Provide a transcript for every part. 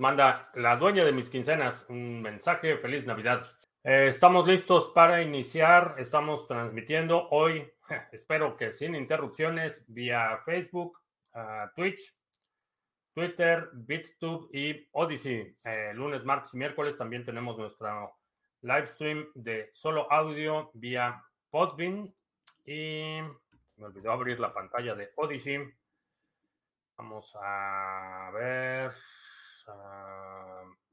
manda la dueña de mis quincenas un mensaje. Feliz Navidad. Eh, estamos listos para iniciar. Estamos transmitiendo hoy, espero que sin interrupciones, vía Facebook, Twitch, Twitter, BitTube y Odyssey. Eh, lunes, martes y miércoles también tenemos nuestra live stream de solo audio vía Podbean. Y me olvidó abrir la pantalla de Odyssey. Vamos a ver.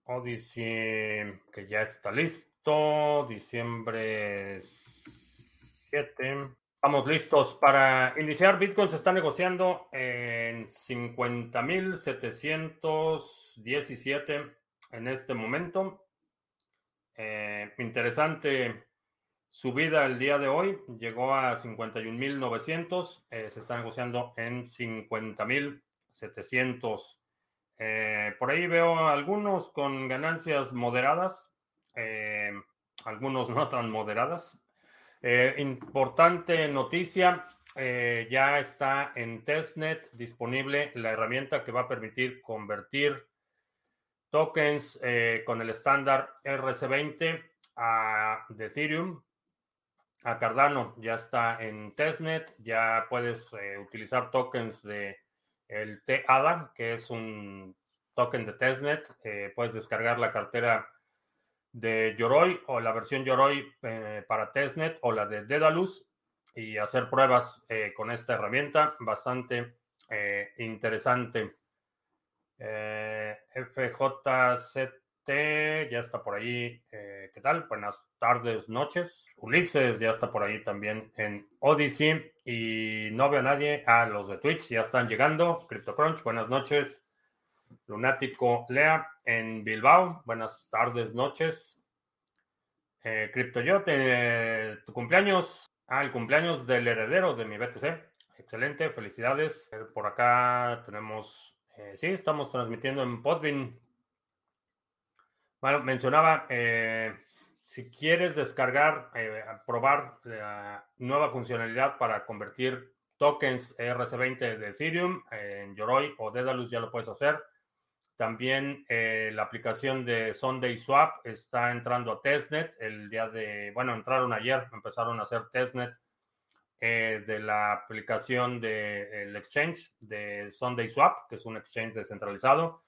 Odyssey, que ya está listo. Diciembre 7. Estamos listos para iniciar. Bitcoin se está negociando en 50.717 en este momento. Eh, interesante subida el día de hoy. Llegó a 51.900. Eh, se está negociando en 50.700. Eh, por ahí veo algunos con ganancias moderadas, eh, algunos no tan moderadas. Eh, importante noticia, ya está en testnet disponible la herramienta que va a permitir convertir tokens con el estándar RC20 a, Ethereum a Cardano. Ya está en testnet, ya puedes utilizar tokens de el TADA, que es un token de testnet. Eh, puedes descargar la cartera de Yoroi o la versión Yoroi eh, para testnet o la de Dedalus y hacer pruebas eh, con esta herramienta bastante interesante. FJCT ya está por ahí. ¿Qué tal? Buenas tardes, noches. Ulises ya está por ahí también en Odyssey. Y no veo a nadie. Ah, los de Twitch ya están llegando. CryptoCrunch, buenas noches. Lunático Lea en Bilbao, buenas tardes, noches. Eh, CryptoYot, tu cumpleaños. Ah, el cumpleaños del heredero de mi BTC. Excelente, felicidades. Eh, por acá tenemos. Eh, sí, estamos transmitiendo en Podbean. Bueno, mencionaba. Eh, si quieres descargar, eh, probar la nueva funcionalidad para convertir tokens RC20 de Ethereum en Yoroi o Dedalus, ya lo puedes hacer. También eh, la aplicación de Sunday Swap está entrando a testnet el día de, bueno, entraron ayer, empezaron a hacer testnet eh, de la aplicación del exchange de Sunday Swap, que es un exchange descentralizado.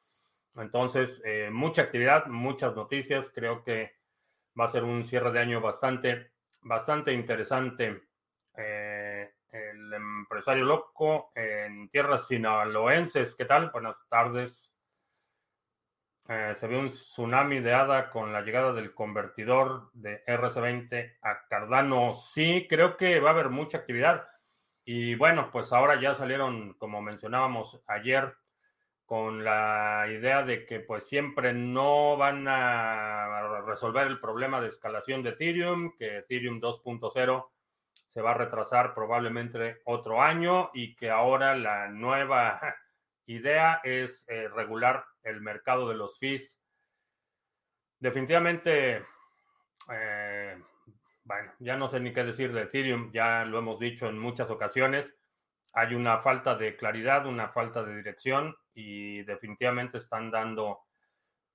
Entonces, mucha actividad, muchas noticias. Creo que va a ser un cierre de año bastante, bastante interesante. Eh, el empresario loco en tierras sinaloenses, ¿qué tal? Buenas tardes. Eh, se ve un tsunami de ADA con la llegada del convertidor de RC20 a Cardano. Sí, creo que va a haber mucha actividad. Y bueno, pues ahora ya salieron, como mencionábamos ayer, con la idea de que pues siempre no van a resolver el problema de escalación de Ethereum, que Ethereum 2.0 se va a retrasar probablemente otro año y que ahora la nueva idea es eh, regular el mercado de los fees. Definitivamente, eh, bueno, ya no sé ni qué decir de Ethereum, ya lo hemos dicho en muchas ocasiones hay una falta de claridad, una falta de dirección y definitivamente están dando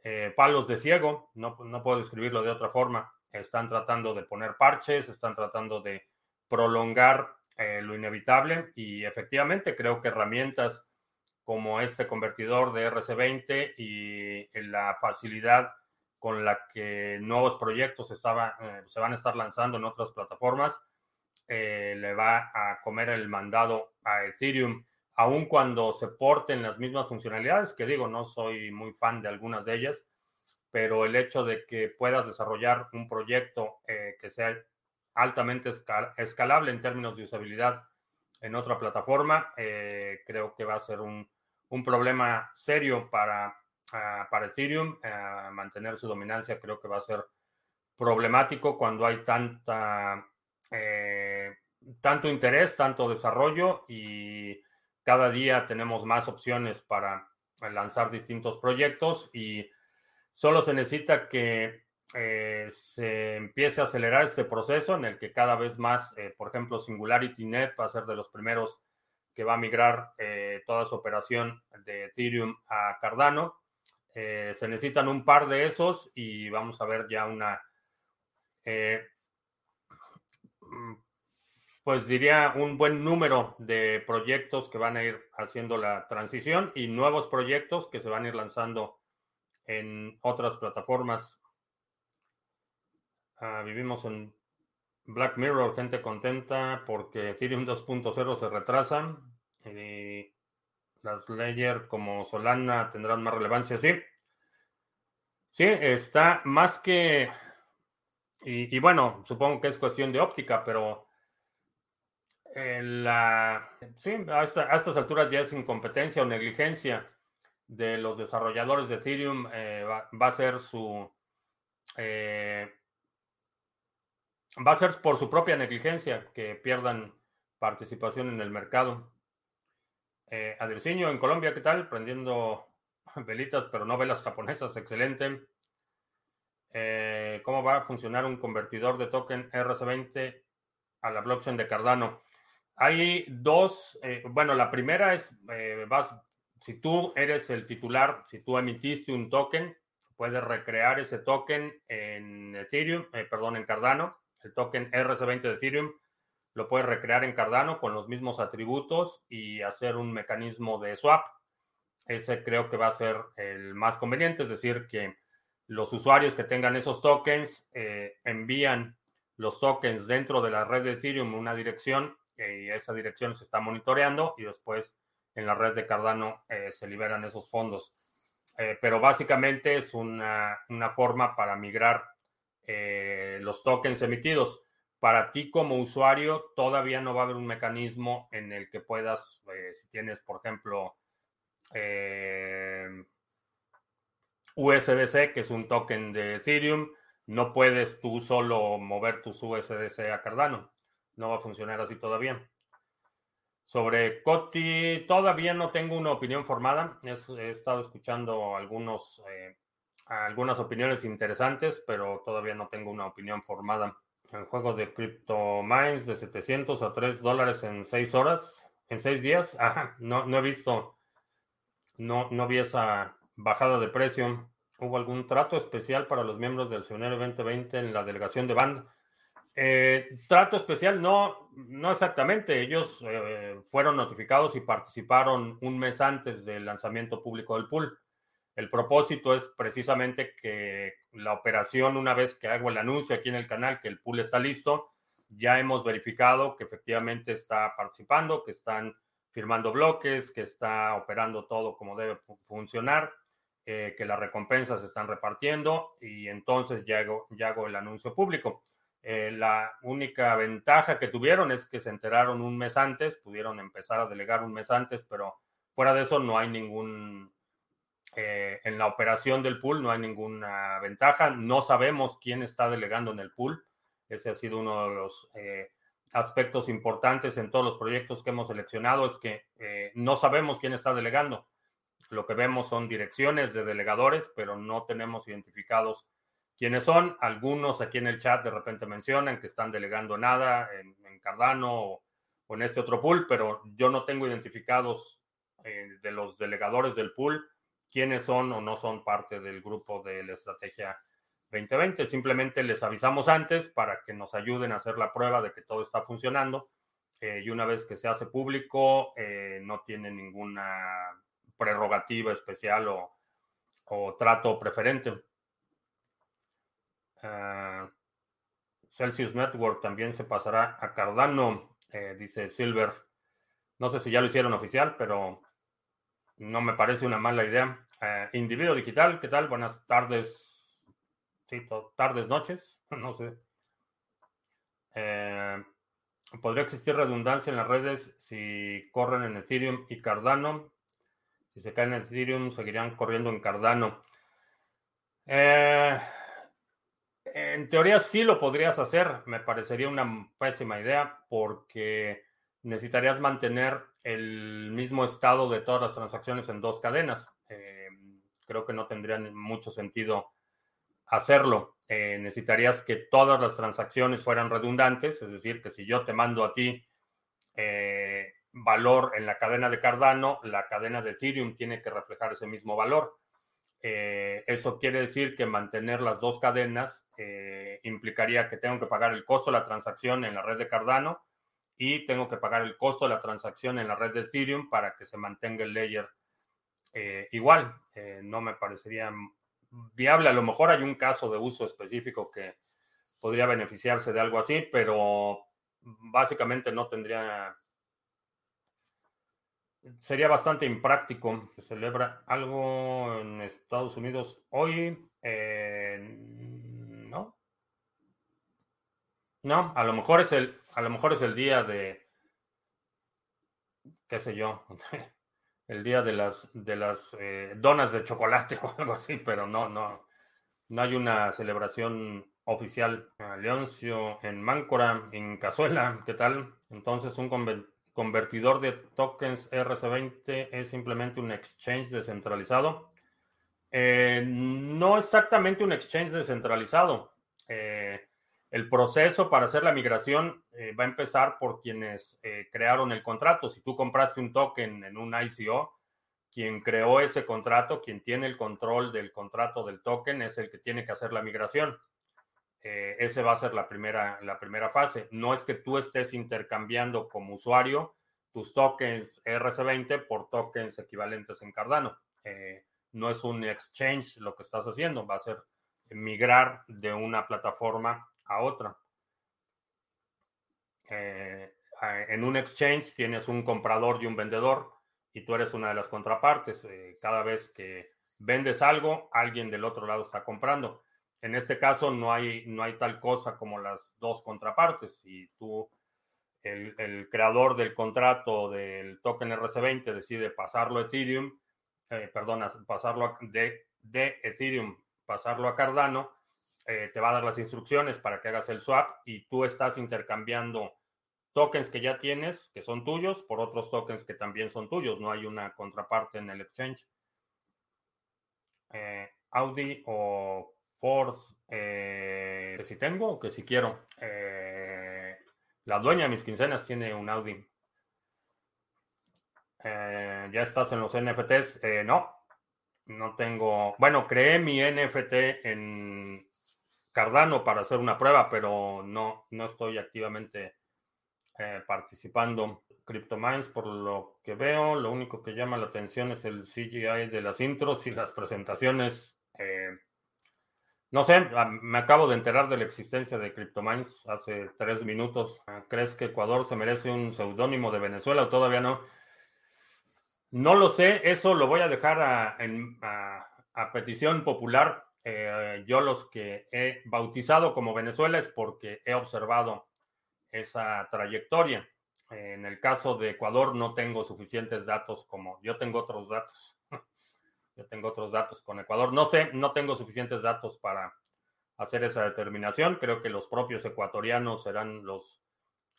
eh, palos de ciego, no, puedo describirlo de otra forma. Están tratando de poner parches, están tratando de prolongar eh, lo inevitable y efectivamente creo que herramientas como este convertidor de RC20 y la facilidad con la que nuevos proyectos estaba, eh, se van a estar lanzando en otras plataformas, eh, le va a comer el mandado a Ethereum, aun cuando se porten las mismas funcionalidades, que digo, no soy muy fan de algunas de ellas, pero el hecho de que puedas desarrollar un proyecto eh, que sea altamente escalable en términos de usabilidad en otra plataforma, eh, creo que va a ser un, problema serio para, ah, para Ethereum. mantener su dominancia creo que va a ser problemático cuando hay tanta eh, tanto interés, tanto desarrollo y cada día tenemos más opciones para lanzar distintos proyectos y solo se necesita que eh, se empiece a acelerar este proceso en el que cada vez más, eh, por ejemplo, SingularityNet va a ser de los primeros que va a migrar toda su operación de Ethereum a Cardano. se necesitan un par de esos y vamos a ver ya una, pues diría un buen número de proyectos que van a ir haciendo la transición y nuevos proyectos que se van a ir lanzando en otras plataformas. Ah, vivimos en Black Mirror, gente contenta porque Ethereum 2.0 se retrasa y las layers como Solana tendrán más relevancia, sí. Sí, está más que... Y, bueno, supongo que es cuestión de óptica, pero la, sí, a, estas alturas ya es incompetencia o negligencia de los desarrolladores de Ethereum. Eh, va, a ser su... Eh, va a ser por su propia negligencia que pierdan participación en el mercado. Eh, en Colombia, ¿qué tal? Prendiendo velitas, pero no velas japonesas, excelente. Eh, ¿Cómo va a funcionar un convertidor de token RC20 a la blockchain de Cardano? Hay dos, eh, bueno, la primera es, eh, vas, si tú eres el titular, si tú emitiste un token, puedes recrear ese token en Ethereum, perdón, en Cardano el token RC20 de Ethereum, lo puedes recrear en Cardano con los mismos atributos y hacer un mecanismo de swap. Ese creo que va a ser el más conveniente, es decir, que los usuarios que tengan esos tokens eh, envían los tokens dentro de la red de Ethereum una dirección y esa dirección se está monitoreando y después en la red de Cardano eh, se liberan esos fondos. Eh, pero básicamente es una, una forma para migrar eh, los tokens emitidos. Para ti como usuario todavía no va a haber un mecanismo en el que puedas, eh, si tienes, por ejemplo, eh, USDC, que es un token de Ethereum, no puedes tú solo mover tus USDC a Cardano. No va a funcionar así todavía. Sobre Coti, todavía no tengo una opinión formada. He, estado escuchando algunos algunas opiniones interesantes, pero todavía no tengo una opinión formada. El juego de Crypto Mines de 700 a 3 dólares en 6 horas, en 6 días. Ajá, no, no he visto, no, no vi esa bajada de precio. ¿Hubo algún trato especial para los miembros del Seminario 2020 en la delegación de band? Eh, trato especial, no, no exactamente. Ellos eh, fueron notificados y participaron un mes antes del lanzamiento público del pool. El propósito es precisamente que la operación, una vez que hago el anuncio aquí en el canal, que el pool está listo, ya hemos verificado que efectivamente está participando, que están firmando bloques, que está operando todo como debe funcionar, eh, que las recompensas se están repartiendo y entonces ya hago, ya hago el anuncio público. Eh, la única ventaja que tuvieron es que se enteraron un mes antes, pudieron empezar a delegar un mes antes, pero fuera de eso no hay ningún eh, en la operación del pool no hay ninguna ventaja. No sabemos quién está delegando en el pool. Ese ha sido uno de los aspectos importantes en todos los proyectos que hemos seleccionado, es que no sabemos quién está delegando. Lo que vemos son direcciones de delegadores, pero no tenemos identificados quiénes son. Algunos aquí en el chat de repente mencionan que están delegando nada en, Cardano o, o, en este otro pool, pero yo no tengo identificados de los delegadores del pool quiénes son o no son parte del grupo de la estrategia 2020. Simplemente les avisamos antes para que nos ayuden a hacer la prueba de que todo está funcionando. Eh, y una vez que se hace público, eh, no tiene ninguna prerrogativa especial o, trato preferente. Ah, Celsius Network también se pasará a Cardano, eh, dice Silver. No sé si ya lo hicieron oficial, pero no me parece una mala idea. Eh, individuo digital, ¿qué tal? Buenas tardes. Sí, tardes, noches, no sé. Eh, ¿Podría existir redundancia en las redes si corren en Ethereum y Cardano? Si se caen en Ethereum, seguirían corriendo en Cardano. Eh, en teoría sí lo podrías hacer. Me parecería una pésima idea porque necesitarías mantener el mismo estado de todas las transacciones en dos cadenas creo que no tendría mucho sentido hacerlo. Eh, necesitarías que todas las transacciones fueran redundantes, es decir, que si yo te mando a ti eh, valor en la cadena de Cardano, la cadena de Ethereum tiene que reflejar ese mismo valor. eso quiere decir que mantener las dos cadenas implicaría que tengo que pagar el costo de la transacción en la red de Cardano y tengo que pagar el costo de la transacción en la red de Ethereum para que se mantenga el layer igual. no me parecería viable. A lo mejor hay un caso de uso específico que podría beneficiarse de algo así, pero básicamente no tendría... Sería bastante impráctico. Se celebra algo en Estados Unidos hoy. no. No, a lo mejor es el, a lo mejor es el día de, qué sé yo, el día de las, de las eh, donas de chocolate o algo así, pero no, no, no hay una celebración oficial. Leoncio en Máncora, en Cazuela, ¿qué tal? Entonces, un convertidor de tokens RC20 es simplemente un exchange descentralizado. Eh, no exactamente un exchange descentralizado. Eh, el proceso para hacer la migración eh, va a empezar por quienes eh, crearon el contrato. Si tú compraste un token en un ICO, quien creó ese contrato, quien tiene el control del contrato del token, es el que tiene que hacer la migración. Eh, ese va a ser la primera, la primera fase. No es que tú estés intercambiando como usuario tus tokens RC20 por tokens equivalentes en Cardano. no es un exchange lo que estás haciendo, va a ser migrar de una plataforma a otra. Eh, en un exchange tienes un comprador y un vendedor y tú eres una de las contrapartes. Eh, cada vez que vendes algo, alguien del otro lado está comprando. En este caso no hay, no hay tal cosa como las dos contrapartes. Si tú, el, creador del contrato del token RC20 decide pasarlo a Ethereum, eh, perdona, pasarlo de, de Ethereum, pasarlo a Cardano, eh, te va a dar las instrucciones para que hagas el swap y tú estás intercambiando tokens que ya tienes, que son tuyos, por otros tokens que también son tuyos. No hay una contraparte en el exchange. Eh, Audi o Ford, eh, que si tengo o que si quiero. la dueña de mis quincenas tiene un Audi. ¿Ya estás en los NFTs? no, no tengo. Bueno, creé mi NFT en Cardano para hacer una prueba, pero no, no estoy activamente eh, participando. CryptoMines, por lo que veo, lo único que llama la atención es el CGI de las intros y las presentaciones. Eh, no sé, ah, me acabo de enterar de la existencia de CryptoMines hace tres minutos. Ah, ¿Crees que Ecuador se merece un seudónimo de Venezuela o todavía no? No lo sé, eso lo voy a dejar a petición popular. Eh, yo los que he bautizado como Venezuela es porque he observado esa trayectoria. En el caso de Ecuador no tengo suficientes datos como yo tengo otros datos. yo tengo otros datos con Ecuador. No sé, no tengo suficientes datos para hacer esa determinación. Creo que los propios ecuatorianos serán los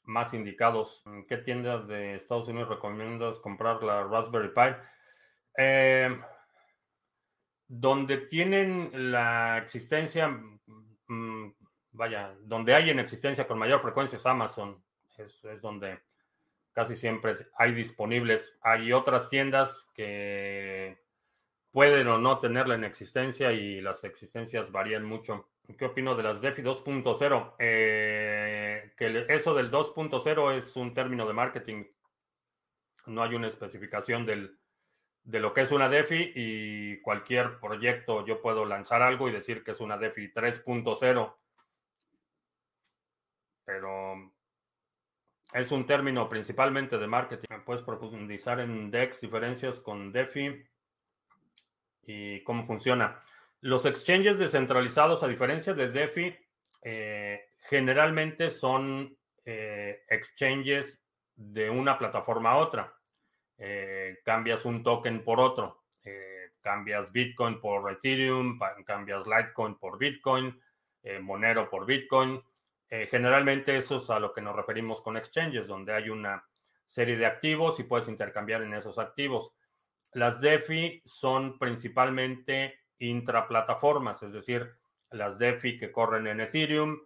más indicados. ¿En qué tienda de Estados Unidos recomiendas comprar la Raspberry Pi? Eh, donde tienen la existencia, mm, vaya, donde hay en existencia con mayor frecuencia es Amazon, es, donde casi siempre hay disponibles. Hay otras tiendas que pueden o no tenerla en existencia y las existencias varían mucho. ¿Qué opino de las DeFi 2.0? Eh, que eso del 2.0 es un término de marketing. No hay una especificación del, de lo que es una DeFi y cualquier proyecto yo puedo lanzar algo y decir que es una DeFi 3.0. Pero es un término principalmente de marketing. Puedes profundizar en DEX, diferencias con DeFi y cómo funciona. Los exchanges descentralizados, a diferencia de DeFi, eh, generalmente son eh, exchanges de una plataforma a otra. Eh, cambias un token por otro, cambias Bitcoin por Ethereum, cambias Litecoin por Bitcoin, Monero por Bitcoin. generalmente eso es a lo que nos referimos con exchanges, donde hay una serie de activos y puedes intercambiar en esos activos. Las DeFi son principalmente intraplataformas, es decir, las DeFi que corren en Ethereum,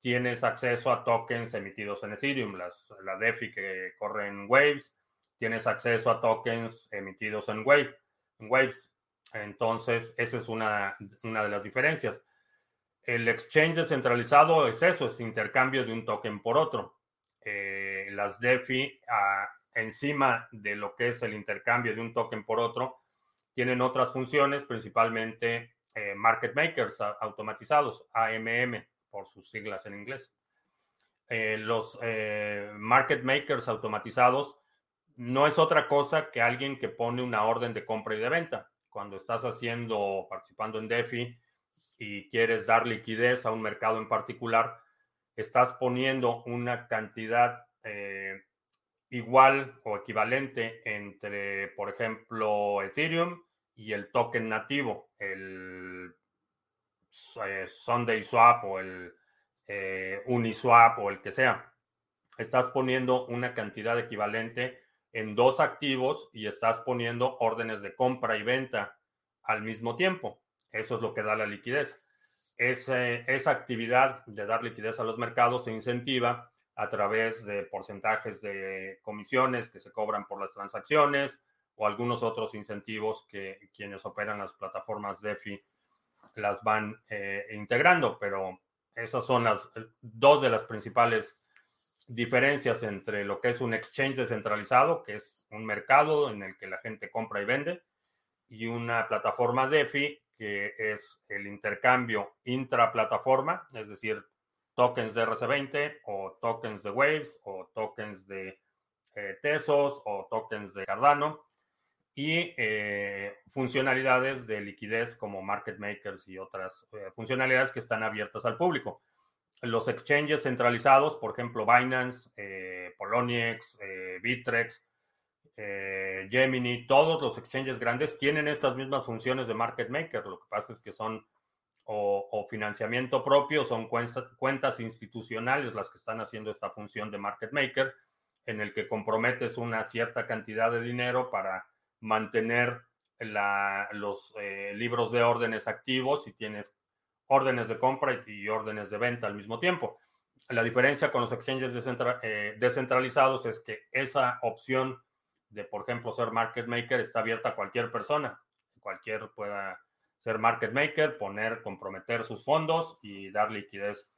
tienes acceso a tokens emitidos en Ethereum. Las, la DeFi que corre en Waves, tienes acceso a tokens emitidos en, Wave, Waves. Entonces, esa es una, una de las diferencias. El exchange descentralizado es eso, es intercambio de un token por otro. Eh, las DeFi, ah, encima de lo que es el intercambio de un token por otro, tienen otras funciones, principalmente eh, market makers automatizados, AMM, por sus siglas en inglés. Eh, los market makers automatizados no es otra cosa que alguien que pone una orden de compra y de venta. Cuando estás haciendo, participando en DeFi, y quieres dar liquidez a un mercado en particular, estás poniendo una cantidad eh, igual o equivalente entre, por ejemplo, Ethereum y el token nativo, el eh, Sunday Swap o el eh, Uniswap o el que sea. Estás poniendo una cantidad equivalente en dos activos y estás poniendo órdenes de compra y venta al mismo tiempo. Eso es lo que da la liquidez. esa actividad de dar liquidez a los mercados se incentiva a través de porcentajes de comisiones que se cobran por las transacciones o algunos otros incentivos que quienes operan las plataformas DeFi las van eh, integrando, pero esas son las dos de las principales diferencias entre lo que es un exchange descentralizado, que es un mercado en el que la gente compra y vende, y una plataforma DeFi que es el intercambio intraplataforma, es decir, tokens de RC20 o tokens de Waves o tokens de eh, Tesos o tokens de Cardano y eh, funcionalidades de liquidez como market makers y otras eh, funcionalidades que están abiertas al público. Los exchanges centralizados, por ejemplo, Binance, Poloniex, Bitrex, Gemini, todos los exchanges grandes tienen estas mismas funciones de market maker. Lo que pasa es que son o, financiamiento propio, son cuentas, institucionales las que están haciendo esta función de market maker, en el que comprometes una cierta cantidad de dinero para mantener los eh, libros de órdenes activos y tienes órdenes de compra y, órdenes de venta al mismo tiempo. La diferencia con los exchanges eh, descentralizados es que esa opción de, por ejemplo, ser market maker está abierta a cualquier persona. Cualquier pueda ser market maker, poner, comprometer sus fondos y dar liquidez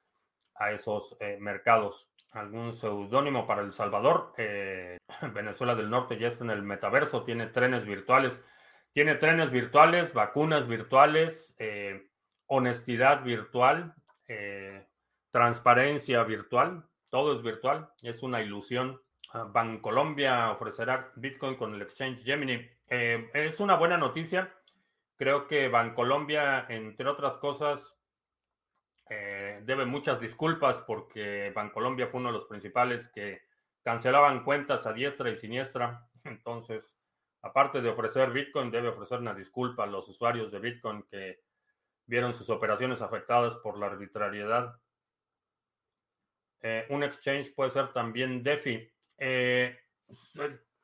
a esos eh, mercados. ¿Algún seudónimo para El Salvador? Eh, Venezuela del Norte ya está en el metaverso, tiene trenes virtuales. Tiene trenes virtuales, vacunas virtuales, eh, honestidad virtual, transparencia virtual, todo es virtual, es una ilusión Ah, Bancolombia ofrecerá Bitcoin con el exchange Gemini. Es una buena noticia. Creo que Bancolombia, entre otras cosas, eh, debe muchas disculpas porque Bancolombia fue uno de los principales que cancelaban cuentas a diestra y siniestra. Entonces, aparte de ofrecer Bitcoin, debe ofrecer una disculpa a los usuarios de Bitcoin que vieron sus operaciones afectadas por la arbitrariedad. Eh, un exchange puede ser también DeFi. Eh,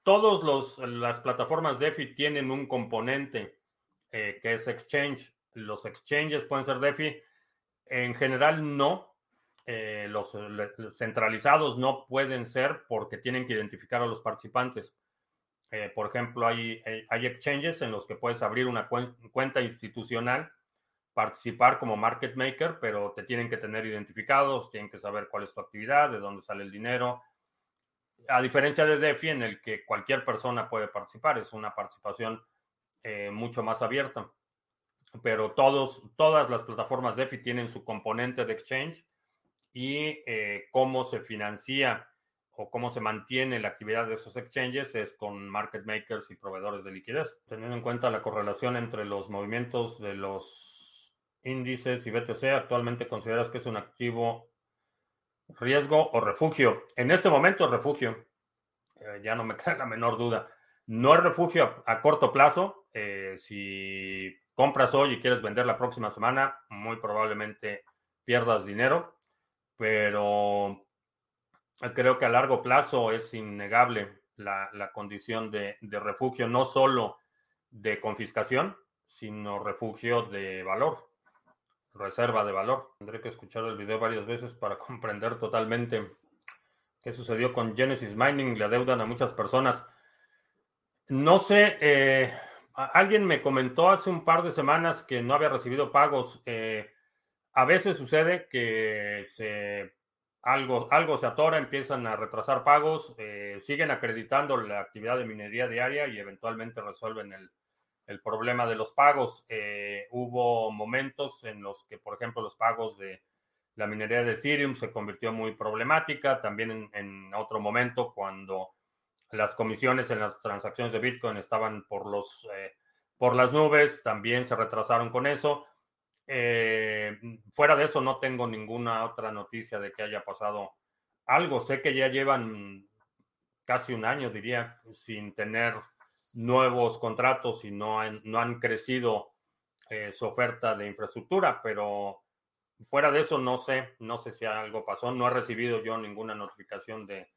todas las plataformas DeFi tienen un componente eh, que es exchange. Los exchanges pueden ser DeFi. En general no. Eh, los, centralizados no pueden ser porque tienen que identificar a los participantes. por ejemplo, hay, hay, exchanges en los que puedes abrir una cuenta institucional, participar como market maker, pero te tienen que tener identificados, tienen que saber cuál es tu actividad, de dónde sale el dinero, a diferencia de DeFi, en el que cualquier persona puede participar, es una participación eh, mucho más abierta. Pero todos, todas las plataformas DeFi tienen su componente de exchange y eh, cómo se financia o cómo se mantiene la actividad de esos exchanges es con market makers y proveedores de liquidez. Teniendo en cuenta la correlación entre los movimientos de los índices y BTC, actualmente consideras que es un activo riesgo o refugio. En este momento, refugio. Eh, ya no me queda la menor duda. No es refugio a, corto plazo. Eh, si compras hoy y quieres vender la próxima semana, muy probablemente pierdas dinero. Pero creo que a largo plazo es innegable la, condición de, de refugio, no solo de confiscación, sino refugio de valor reserva de valor. Tendré que escuchar el video varias veces para comprender totalmente qué sucedió con Genesis Mining. Le adeudan a muchas personas. No sé, eh, alguien me comentó hace un par de semanas que no había recibido pagos. Eh, a veces sucede que algo, algo se atora, empiezan a retrasar pagos, eh, siguen acreditando la actividad de minería diaria y eventualmente resuelven el, problema de los pagos. Eh, hubo momentos en los que, por ejemplo, los pagos de la minería de Ethereum se convirtió muy problemática. También en, otro momento, cuando las comisiones en las transacciones de Bitcoin estaban por, los, eh, por las nubes, también se retrasaron con eso. Eh, fuera de eso, no tengo ninguna otra noticia de que haya pasado algo. Sé que ya llevan casi un año, diría, sin tener nuevos contratos y no han, no han crecido eh, su oferta de infraestructura, pero fuera de eso no sé, no sé si algo pasó. No he recibido yo ninguna notificación de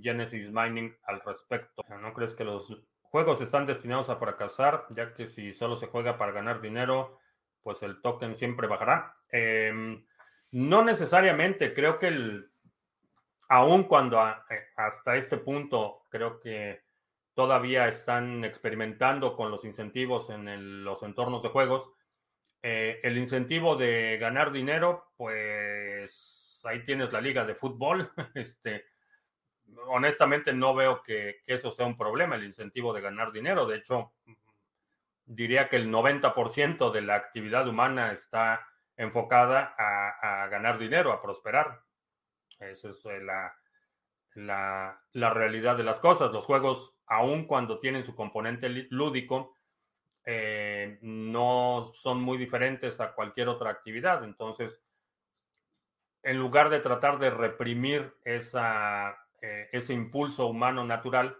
Genesis Mining al respecto. ¿No crees que los juegos están destinados a fracasar, ya que si solo se juega para ganar dinero, pues el token siempre bajará. Em, no necesariamente, creo que el, aun cuando eh, hasta este punto creo que todavía están experimentando con los incentivos en los entornos de juegos, eh, el incentivo de ganar dinero, pues ahí tienes la liga de fútbol. Este, honestamente no veo que, que eso sea un problema, el incentivo de ganar dinero. De hecho, diría que el 90% de la actividad humana está enfocada a, ganar dinero, a prosperar. Esa es eh, la, la, realidad de las cosas. Los juegos, aun cuando tienen su componente lúdico, eh, no son muy diferentes a cualquier otra actividad. Entonces, en lugar de tratar de reprimir esa, eh, ese impulso humano natural,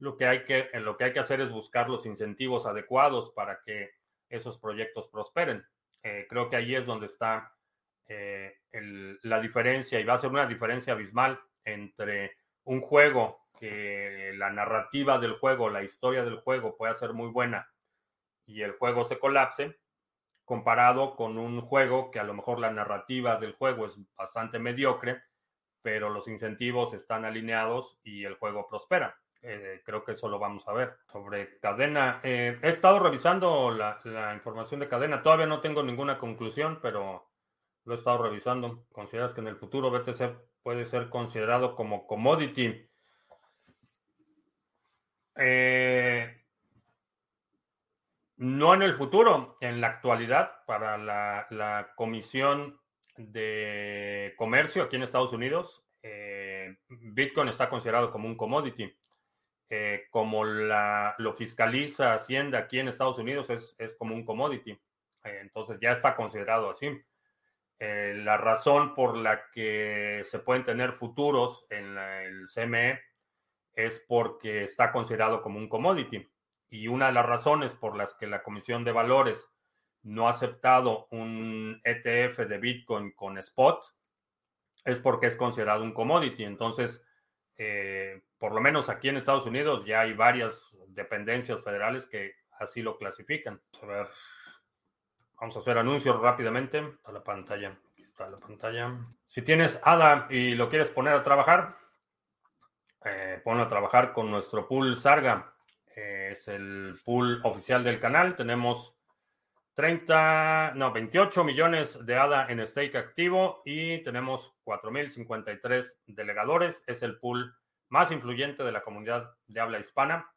lo que, hay que, lo que hay que hacer es buscar los incentivos adecuados para que esos proyectos prosperen. Eh, creo que ahí es donde está eh, la diferencia y va a ser una diferencia abismal entre un juego que la narrativa del juego, la historia del juego pueda ser muy buena y el juego se colapse, comparado con un juego que a lo mejor la narrativa del juego es bastante mediocre, pero los incentivos están alineados y el juego prospera. Eh, creo que eso lo vamos a ver. Sobre cadena, eh, he estado revisando la, información de cadena. Todavía no tengo ninguna conclusión, pero lo he estado revisando. ¿Consideras que en el futuro BTC puede ser considerado como commodity? Eh, no en el futuro, en la actualidad, para la, la Comisión de Comercio aquí en Estados Unidos, Bitcoin está considerado como un commodity. Eh, como lo fiscaliza Hacienda aquí en Estados Unidos, es, como un commodity. Eh, entonces ya está considerado así. Eh, la razón por la que se pueden tener futuros en el CME es porque está considerado como un commodity. Y una de las razones por las que la Comisión de Valores no ha aceptado un ETF de Bitcoin con spot es porque es considerado un commodity. Entonces, eh, por lo menos aquí en Estados Unidos ya hay varias dependencias federales que así lo clasifican. A ver, vamos a hacer anuncios rápidamente. Está la pantalla. Aquí está la pantalla. Si tienes ADA y lo quieres poner a trabajar, eh, ponlo a trabajar con nuestro pool Sarga. Eh, es el pool oficial del canal. Tenemos 30, no, 28 millones de ADA en stake activo y tenemos 4.053 delegadores. Es el pool más influyente de la comunidad de habla hispana.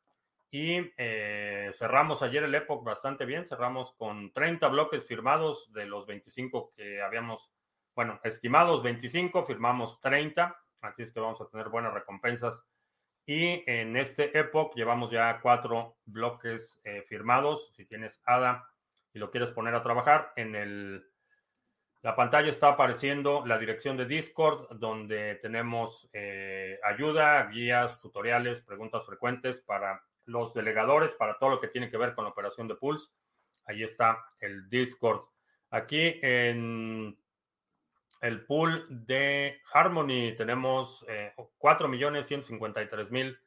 Y eh, cerramos ayer el Epoch bastante bien. Cerramos con 30 bloques firmados de los 25 que habíamos, bueno, estimados 25, firmamos 30. Así es que vamos a tener buenas recompensas. Y en este Epoch llevamos ya cuatro bloques eh, firmados. Si tienes ADA lo quieres poner a trabajar, en el, la pantalla está apareciendo la dirección de Discord, donde tenemos eh, ayuda, guías, tutoriales, preguntas frecuentes para los delegadores, para todo lo que tiene que ver con la operación de Pulse. Ahí está el Discord. Aquí en el pool de Harmony tenemos eh, 4.153.000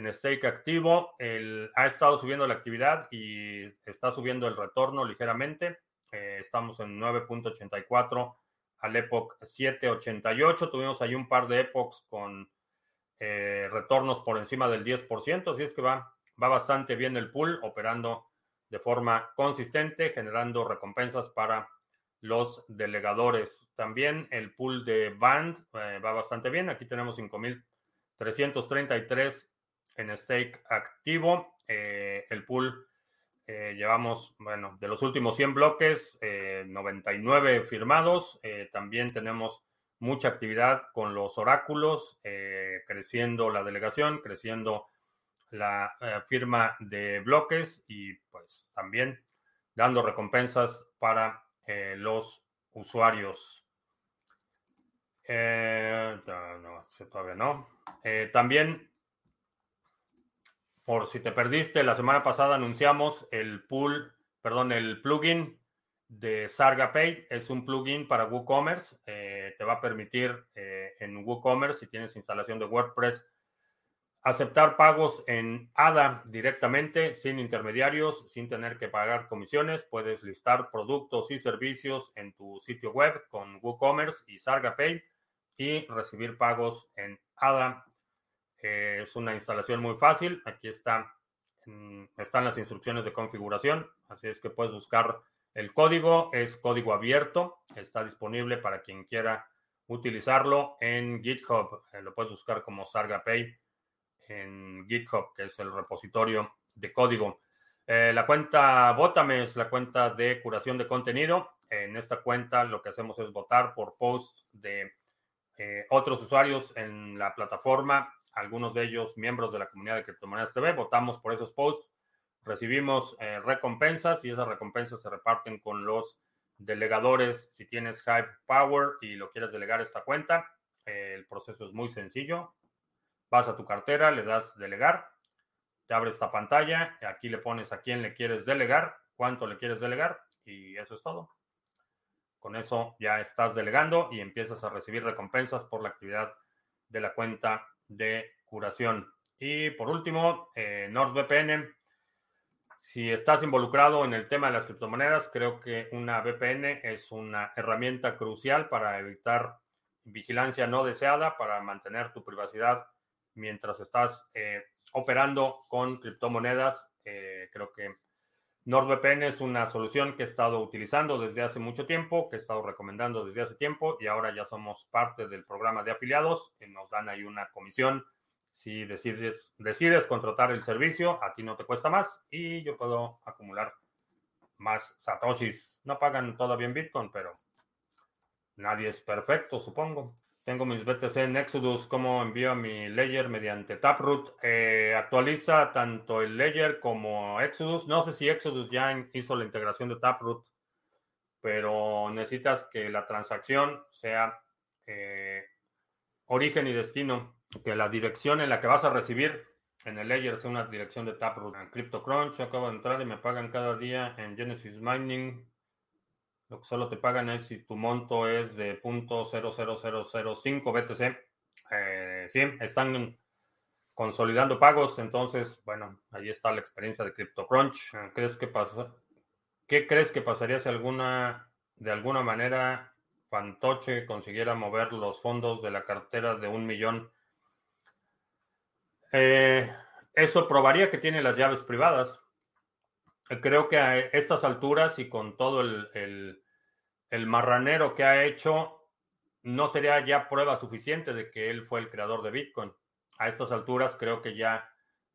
en stake activo. El, ha estado subiendo la actividad y está subiendo el retorno ligeramente. Eh, estamos en 9.84 al Epoch 7.88. Tuvimos ahí un par de epochs con eh, retornos por encima del 10%, así es que va, va bastante bien el pool, operando de forma consistente, generando recompensas para los delegadores. También el pool de Band eh, va bastante bien. Aquí tenemos 5.333 en stake activo. Eh, el pool eh, llevamos, bueno, de los últimos 100 bloques, 99 firmados. también tenemos mucha actividad con los oráculos, creciendo la delegación, creciendo la firma de bloques y pues también dando recompensas para eh, los usuarios. Eh, no, todavía no. Eh, también, por si te perdiste, la semana pasada anunciamos el pool, perdón, el plugin de SargaPay. Es un plugin para WooCommerce. te va a permitir en WooCommerce, si tienes instalación de WordPress, Aceptar pagos en ADA directamente, sin intermediarios, sin tener que pagar comisiones. Puedes listar productos y servicios en tu sitio web con WooCommerce y SargaPay y recibir pagos en ADA. Eh, es una instalación muy fácil. Aquí está, están las instrucciones de configuración. Así es que puedes buscar el código. Es código abierto. Está disponible para quien quiera utilizarlo en GitHub. Eh, lo puedes buscar como SargaPay en GitHub, que es el repositorio de código. Eh, la cuenta Votame es la cuenta de curación de contenido. En esta cuenta lo que hacemos es votar por posts de otros usuarios en la plataforma, algunos de ellos miembros de la comunidad de Criptomonedas TV. Votamos por esos posts, recibimos eh, recompensas y esas recompensas se reparten con los delegadores. Si tienes Hype Power y lo quieres delegar a esta cuenta, el proceso es muy sencillo. Vas a tu cartera, le das delegar, te abre esta pantalla, aquí le pones a quién le quieres delegar, cuánto le quieres delegar y eso es todo. Con eso ya estás delegando y empiezas a recibir recompensas por la actividad de la cuenta de curación. Y por último, eh, NordVPN. Si estás involucrado en el tema de las criptomonedas, creo que una VPN es una herramienta crucial para evitar vigilancia no deseada, para mantener tu privacidad mientras estás eh, operando con criptomonedas. Eh, creo que NordVPN es una solución que he estado utilizando desde hace mucho tiempo, que he estado recomendando desde hace tiempo y ahora ya somos parte del programa de afiliados y nos dan ahí una comisión. Si decides, decides contratar el servicio, a ti no te cuesta más y yo puedo acumular más satoshis. No pagan todavía en Bitcoin, pero nadie es perfecto, supongo. Tengo mis BTC en Exodus, como envío mi Ledger mediante Taproot. Eh, actualiza tanto el Ledger como Exodus. No sé si Exodus ya hizo la integración de Taproot, pero necesitas que la transacción sea eh, origen y destino, que la dirección en la que vas a recibir en el Ledger sea una dirección de Taproot. En CryptoCrunch acabo de entrar y me pagan cada día en Genesis Mining lo que solo te pagan es si tu monto es de .00005 BTC. Eh, sí, están consolidando pagos, entonces, bueno, ahí está la experiencia de CryptoCrunch. Eh, ¿Crees que pasa? ¿Qué crees que pasaría si alguna, de alguna manera, Fantoche consiguiera mover los fondos de la cartera de un millón? Eh, eso probaría que tiene las llaves privadas creo que a estas alturas y con todo el, marranero que ha hecho, no sería ya prueba suficiente de que él fue el creador de Bitcoin. A estas alturas creo que ya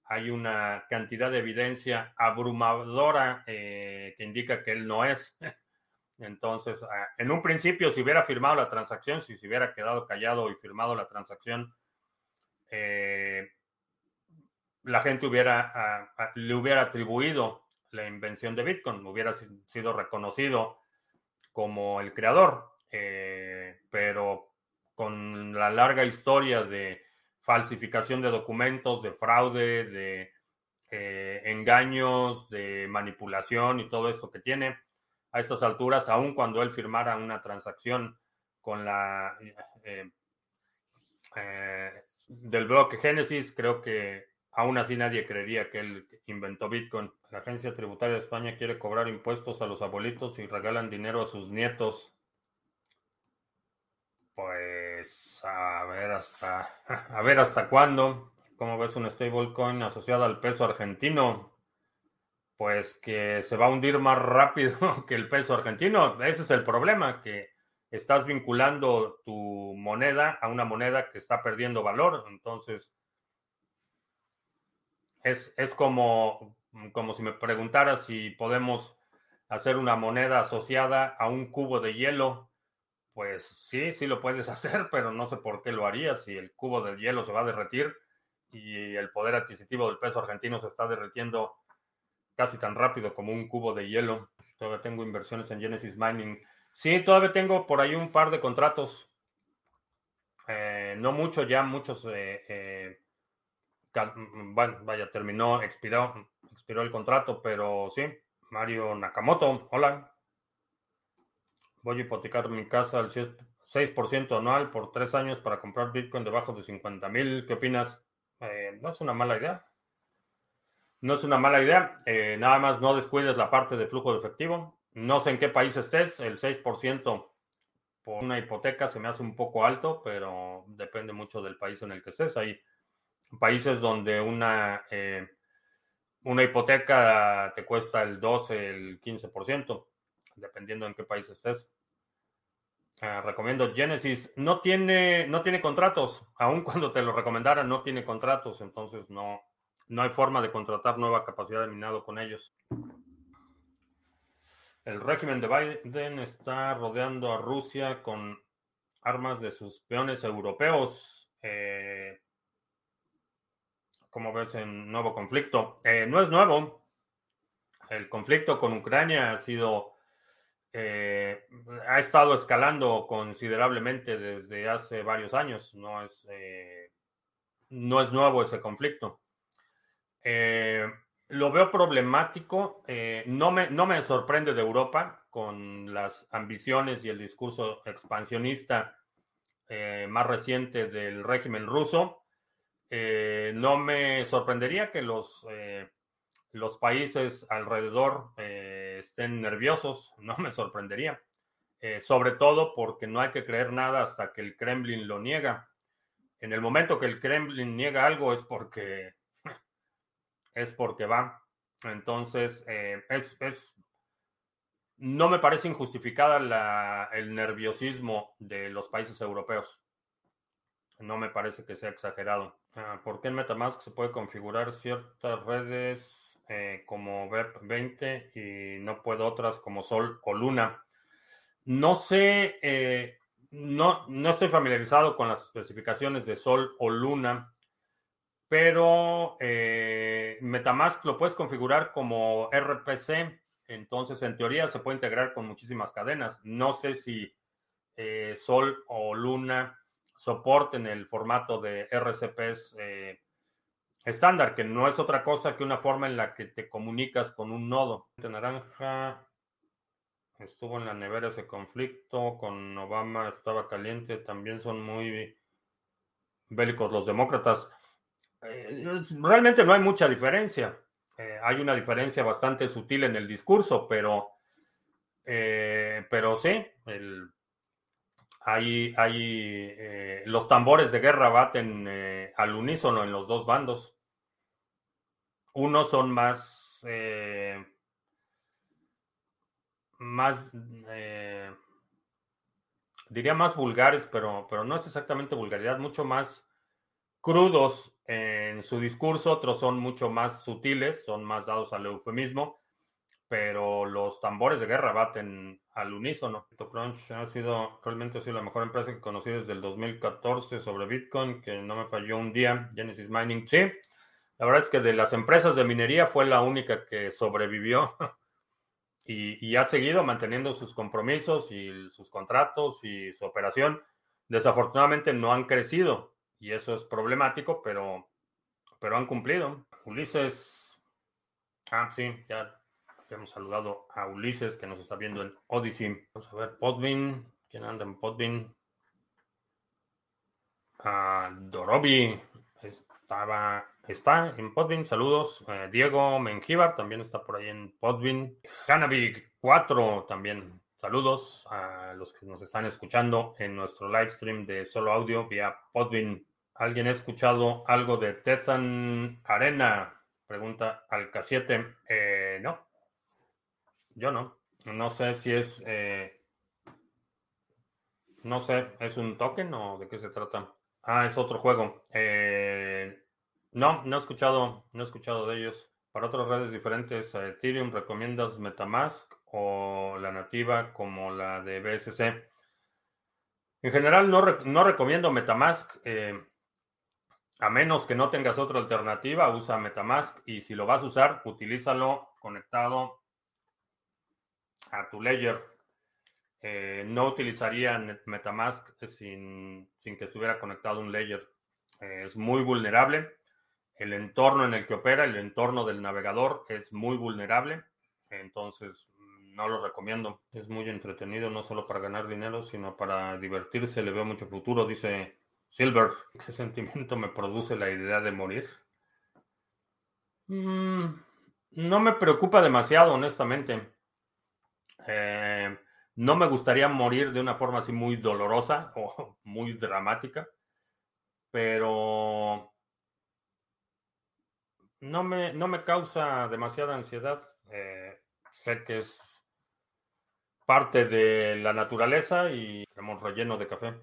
hay una cantidad de evidencia abrumadora eh, que indica que él no es. Entonces, ah, en un principio, si hubiera firmado la transacción, si se hubiera quedado callado y firmado la transacción, eh, la gente hubiera, ah, ah, le hubiera atribuido la invención de Bitcoin, hubiera sido reconocido como el creador, eh, pero con la larga historia de falsificación de documentos, de fraude, de eh, engaños, de manipulación y todo esto que tiene, a estas alturas, aun cuando él firmara una transacción con la eh, del bloque Génesis, creo que Aún así nadie creería que él inventó Bitcoin. La agencia tributaria de España quiere cobrar impuestos a los abuelitos y regalan dinero a sus nietos. Pues a ver hasta a ver hasta cuándo. ¿Cómo ves un stablecoin asociado al peso argentino? Pues que se va a hundir más rápido que el peso argentino. Ese es el problema, que estás vinculando tu moneda a una moneda que está perdiendo valor. Entonces, es, es como, como si me preguntara si podemos hacer una moneda asociada a un cubo de hielo. Pues sí, sí lo puedes hacer, pero no sé por qué lo harías si el cubo de hielo se va a derretir y el poder adquisitivo del peso argentino se está derritiendo casi tan rápido como un cubo de hielo. Todavía tengo inversiones en Genesis Mining. Sí, todavía tengo por ahí un par de contratos. Eh, no mucho, ya muchos. Eh, eh, bueno, vaya, terminó, expiró, expiró el contrato, pero sí. Mario Nakamoto, hola. Voy a hipotecar mi casa al 6% anual por tres años para comprar Bitcoin debajo de 50 mil. ¿Qué opinas? Eh, no es una mala idea. No es una mala idea. Eh, nada más no descuides la parte de flujo de efectivo. No sé en qué país estés. El 6% por una hipoteca se me hace un poco alto, pero depende mucho del país en el que estés. Hay países donde una, eh, una hipoteca te cuesta el 12, el 15%, dependiendo en qué país estés. Ah, recomiendo Genesis. No tiene, no tiene contratos. Aun cuando te lo recomendaran, no tiene contratos. Entonces no, no hay forma de contratar nueva capacidad de minado con ellos. El régimen de Biden está rodeando a Rusia con armas de sus peones europeos. Eh, como ves en nuevo conflicto? Eh, no es nuevo. El conflicto con Ucrania ha sido eh, ha estado escalando considerablemente desde hace varios años. No es, eh, no es nuevo ese conflicto. Eh, lo veo problemático. no, me, no me sorprende de Europa con las ambiciones y el discurso expansionista más reciente del régimen ruso. No me sorprendería que los los países alrededor eh, estén nerviosos, no me sorprendería. Eh, sobre todo porque no hay que creer nada hasta que el Kremlin lo niega. En el momento que el Kremlin niega algo es porque es porque va. Entonces, eh, es, es, no me parece injustificada el nerviosismo de los países europeos. No me parece que sea exagerado. Ah, ¿Por qué en Metamask se puede configurar ciertas redes eh, como BEP20 y no puedo otras como Sol o Luna. No sé, eh, no, no estoy familiarizado con las especificaciones de Sol o Luna, pero eh, Metamask lo puedes configurar como RPC, entonces en teoría se puede integrar con muchísimas cadenas. No sé si Sol o Luna soporten el formato de RCPs estándar, que no es otra cosa que una forma en la que te comunicas con un nodo. Naranja estuvo en la nevera ese conflicto, con Obama estaba caliente, también son muy bélicos los demócratas. Eh, realmente no hay mucha diferencia. Eh, hay una diferencia bastante sutil en el discurso, pero, eh, pero sí, el, hay, hay los tambores de guerra baten al unísono en los dos bandos. Unos son más, eh, más, eh, diría más vulgares, pero, pero no es exactamente vulgaridad, mucho más crudos en su discurso, otros son mucho más sutiles, son más dados al eufemismo, pero los tambores de guerra baten al unísono. Crunch ha sido, realmente ha sido la mejor empresa que conocí desde el 2014 sobre Bitcoin, que no me falló un día. Genesis Mining, sí. La verdad es que de las empresas de minería fue la única que sobrevivió y, ha seguido manteniendo sus compromisos y sus contratos y su operación. Desafortunadamente no han crecido y eso es problemático, pero, pero han cumplido. Ulises, ah, sí, ya hemos saludado a Ulises que nos está viendo en Odyssey. Vamos a ver, Podvin, ¿quién anda en Podvin? Ah, Dorobi estaba está en Podvin. Saludos. Eh, Diego Mengíbar también está por ahí en Podvin. Hanabi 4 también. Saludos a los que nos están escuchando en nuestro live stream de solo audio vía Podvin. ¿Alguien ha escuchado algo de Tethan Arena? Pregunta al K7. Eh, no, yo no. No sé si es... Eh, no sé, ¿es un token o de qué se trata? Ah, es otro juego. Eh, no, no he escuchado, no he escuchado de ellos. Para otras redes diferentes Ethereum, ¿recomiendas Metamask o la nativa como la de BSC? En general no, no recomiendo Metamask. Eh, a menos que no tengas otra alternativa, usa Metamask y si lo vas a usar, utilízalo conectado a tu ledger. Eh, no utilizaría Metamask sin, sin, que estuviera conectado un ledger. Eh, es muy vulnerable. El entorno en el que opera, el entorno del navegador, es muy vulnerable. Entonces, no lo recomiendo. Es muy entretenido, no solo para ganar dinero, sino para divertirse. Le veo mucho futuro, dice Silver, ¿qué sentimiento me produce la idea de morir? Mm, no me preocupa demasiado, honestamente. Eh, no me gustaría morir de una forma así muy dolorosa o muy dramática, pero no me, no me causa demasiada ansiedad. Eh, sé que es parte de la naturaleza y hemos relleno de café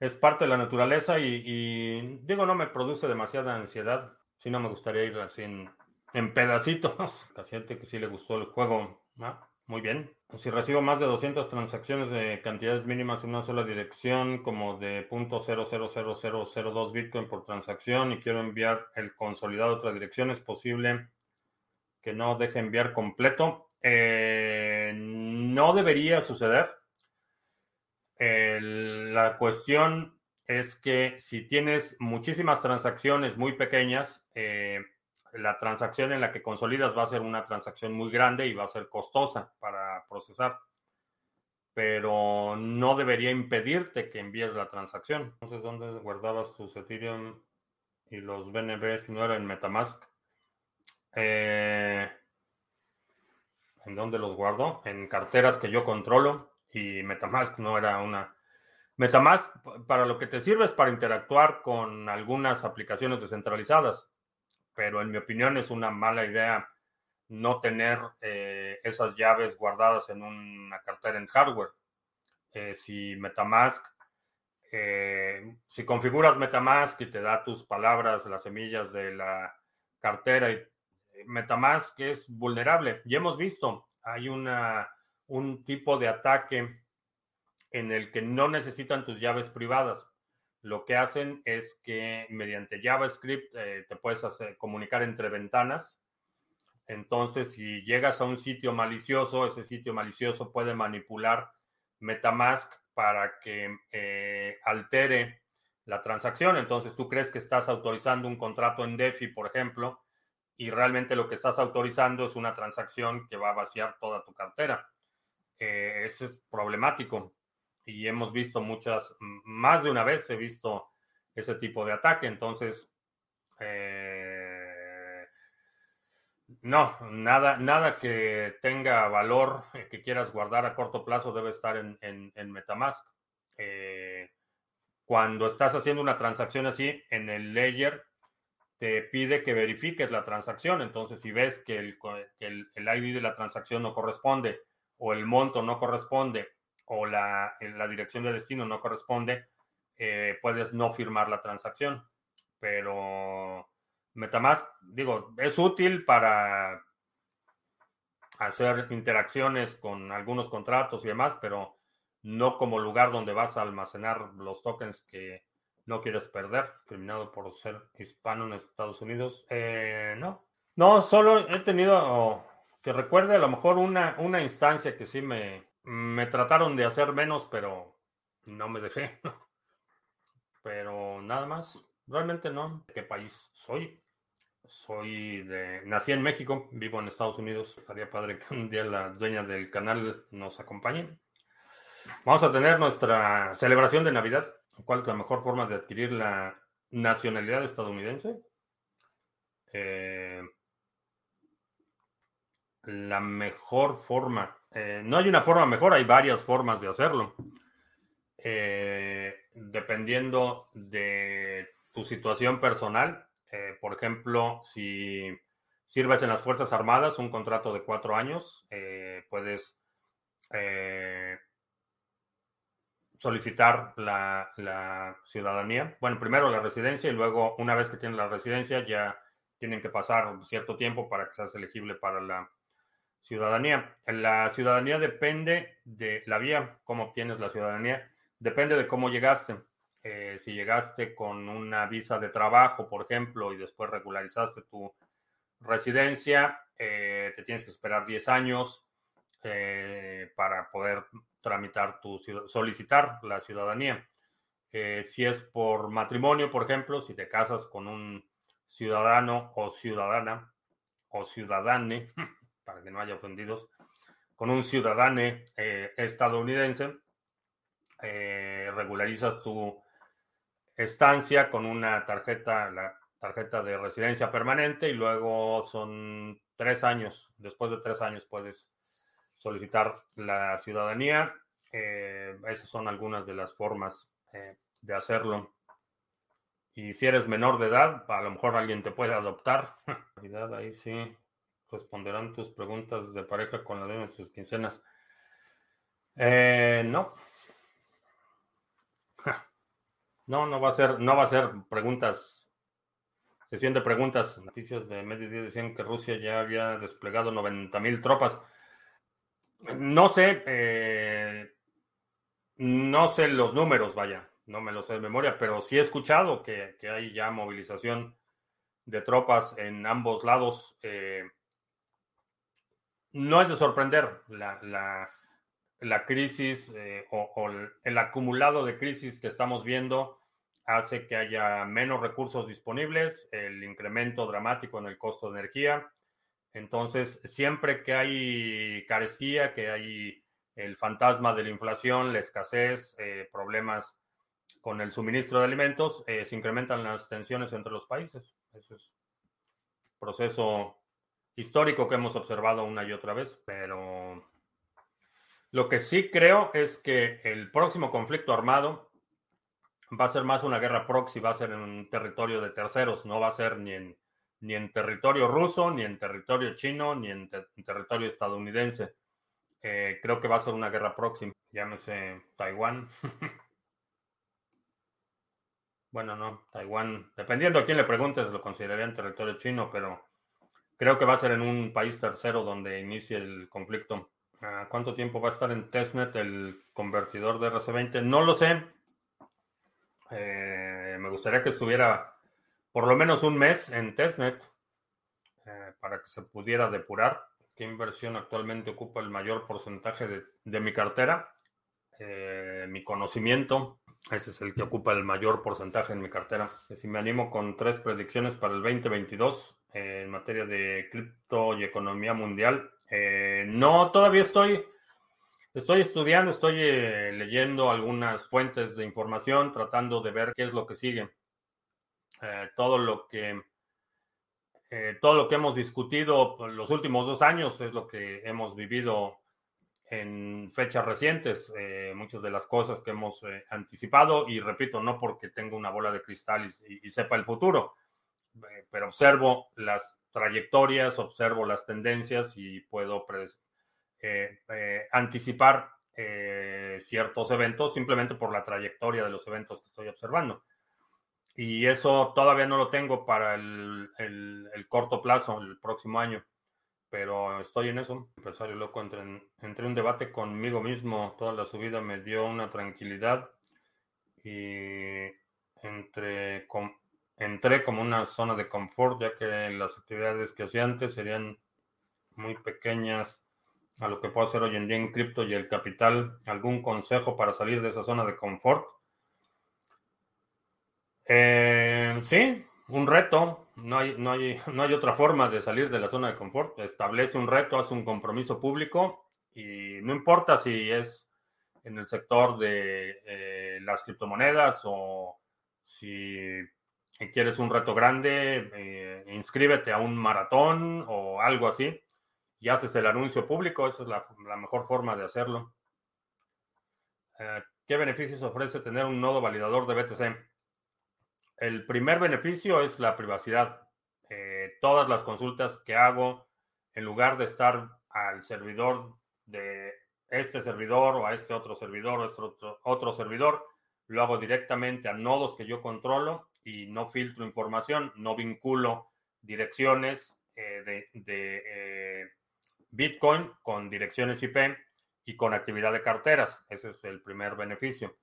es parte de la naturaleza y, digo, no me produce demasiada ansiedad. Si no me gustaría ir así en, pedacitos. Casi que sí le gustó el juego. Ah, muy bien. Si recibo más de 200 transacciones de cantidades mínimas en una sola dirección, como de .00002 Bitcoin por transacción, y quiero enviar el consolidado a otra dirección, ¿es posible que no deje enviar completo? Eh, no debería suceder la cuestión es que si tienes muchísimas transacciones muy pequeñas, eh, la transacción en la que consolidas va a ser una transacción muy grande y va a ser costosa para procesar. Pero no debería impedirte que envíes la transacción. Entonces, ¿dónde guardabas tus Ethereum y los BNB si no era en Metamask? Eh, ¿En dónde los guardo? En carteras que yo controlo y Metamask no era una... Metamask para lo que te sirve es para interactuar con algunas aplicaciones descentralizadas, pero en mi opinión es una mala idea no tener eh, esas llaves guardadas en una cartera en hardware. Eh, si Metamask, eh, si configuras Metamask y te da tus palabras, las semillas de la cartera, y Metamask es vulnerable. Y hemos visto, hay una un tipo de ataque en el que no necesitan tus llaves privadas. Lo que hacen es que mediante JavaScript eh, te puedes hacer, comunicar entre ventanas. Entonces, si llegas a un sitio malicioso, ese sitio malicioso puede manipular Metamask para que eh, altere la transacción. Entonces, tú crees que estás autorizando un contrato en DeFi, por ejemplo, y realmente lo que estás autorizando es una transacción que va a vaciar toda tu cartera. Eh, ese es problemático y hemos visto muchas, más de una vez he visto ese tipo de ataque, entonces, eh, no, nada, nada que tenga valor eh, que quieras guardar a corto plazo debe estar en, en, Metamask. cuando estás haciendo una transacción así, en el layer te pide que verifiques la transacción, entonces si ves que el, que el, el ID de la transacción no corresponde, o el monto no corresponde o la, la dirección de destino no corresponde, eh, puedes no firmar la transacción. Pero Metamask, digo, es útil para hacer interacciones con algunos contratos y demás, pero no como lugar donde vas a almacenar los tokens que no quieres perder, terminado por ser hispano en Estados Unidos. Eh, no, no, solo he tenido que recuerde a lo mejor una, una instancia que sí me, me trataron de hacer menos, pero no me dejé. pero nada más, realmente no. ¿De qué país soy? Soy de. Nací en México, vivo en Estados Unidos. Estaría padre que un día la dueña del canal nos acompañe. Vamos a tener nuestra celebración de Navidad. ¿Cuál es la mejor forma de adquirir la nacionalidad estadounidense? Eh, la mejor forma. Eh, no hay una forma mejor, hay varias formas de hacerlo. Eh, dependiendo de tu situación personal. Eh, por ejemplo, si sirves en las Fuerzas Armadas, un contrato de cuatro años, puedes solicitar la, la, ciudadanía. Bueno, primero la residencia y luego, una vez que tienes la residencia, ya tienen que pasar cierto tiempo para que seas elegible para la ciudadanía. La ciudadanía depende de la vía, cómo obtienes la ciudadanía, depende de cómo llegaste. Eh, si llegaste con una visa de trabajo, por ejemplo, y después regularizaste tu residencia, eh, te tienes que esperar 10 años eh, para poder tramitar tu solicitar la ciudadanía. si es por matrimonio, por ejemplo, si te casas con un ciudadano o ciudadana o ciudadane, para que no haya ofendidos, con un ciudadano estadounidense, regularizas tu estancia con una tarjeta, la tarjeta de residencia permanente y luego son tres años. Después de tres años puedes solicitar la ciudadanía. Eh, esas son algunas de las formas eh, de hacerlo. Y si eres menor de edad, a lo mejor alguien te puede adoptar. Ahí sí responderán tus preguntas de pareja con la de tus quincenas. Eh, no, no, no va a ser, no va a ser preguntas, sesión de preguntas. Noticias de mediodía decían que Rusia ya había desplegado 90 mil tropas. No sé, eh, no sé los números, vaya, no me los sé de memoria, pero sí he escuchado que, hay ya movilización de tropas en ambos lados. Eh, no es de sorprender la, la crisis eh, o, el acumulado de crisis que estamos viendo hace que haya menos recursos disponibles, el incremento dramático en el costo de energía. Entonces, siempre que hay carestía, que hay el fantasma de la inflación, la escasez, eh, problemas con el suministro de alimentos, eh, se incrementan las tensiones entre los países. Ese es proceso histórico que hemos observado una y otra vez, pero lo que sí creo es que el próximo conflicto armado va a ser más una guerra proxy, va a ser en un territorio de terceros, no va a ser ni en, ni en territorio ruso, ni en territorio chino, ni en, territorio estadounidense. Eh, creo que va a ser una guerra proxy, llámese Taiwán. bueno, no, Taiwán, dependiendo a quién le preguntes, lo consideraría en territorio chino, pero creo que va a ser en un país tercero donde inicie el conflicto. ¿Cuánto tiempo va a estar en testnet el convertidor de RC20? No lo sé. Eh, me gustaría que estuviera por lo menos un mes en testnet eh, para que se pudiera depurar. ¿Qué inversión actualmente ocupa el mayor porcentaje de, mi cartera? Eh, mi conocimiento, ese es el que ocupa el mayor porcentaje en mi cartera. Si me animo con tres predicciones para el 2022 en materia de cripto y economía mundial, eh, no, todavía estoy, estoy estudiando, estoy eh, leyendo algunas fuentes de información, tratando de ver qué es lo que sigue. Eh, todo lo que todo lo que hemos discutido los últimos dos años es lo que hemos vivido en fechas recientes, muchas de las cosas que hemos anticipado y repito, no porque tenga una bola de cristal y sepa el futuro, pero observo las trayectorias, observo las tendencias y puedo eh, eh, anticipar eh, ciertos eventos simplemente por la trayectoria de los eventos que estoy observando. Y eso todavía no lo tengo para el, corto plazo, el próximo año, pero estoy en eso. Empresario loco, entre, entre un debate conmigo mismo, toda la subida me dio una tranquilidad y entre entré como una zona de confort, ya que las actividades que hacía antes serían muy pequeñas a lo que puedo hacer hoy en día en cripto y el capital. ¿Algún consejo para salir de esa zona de confort? Eh, sí, un reto. No hay, no, hay, no hay otra forma de salir de la zona de confort. Establece un reto, hace un compromiso público y no importa si es en el sector de eh, las criptomonedas o si quieres un reto grande, eh, inscríbete a un maratón o algo así y haces el anuncio público. Esa es la, mejor forma de hacerlo. Eh, ¿Qué beneficios ofrece tener un nodo validador de BTC? El primer beneficio es la privacidad. todas las consultas que hago, en lugar de estar al servidor de este servidor o a este otro servidor o este otro, otro servidor, lo hago directamente a nodos que yo controlo y no filtro información, no vinculo direcciones eh, de, eh, Bitcoin con direcciones IP y con actividad de carteras. Ese es el primer beneficio.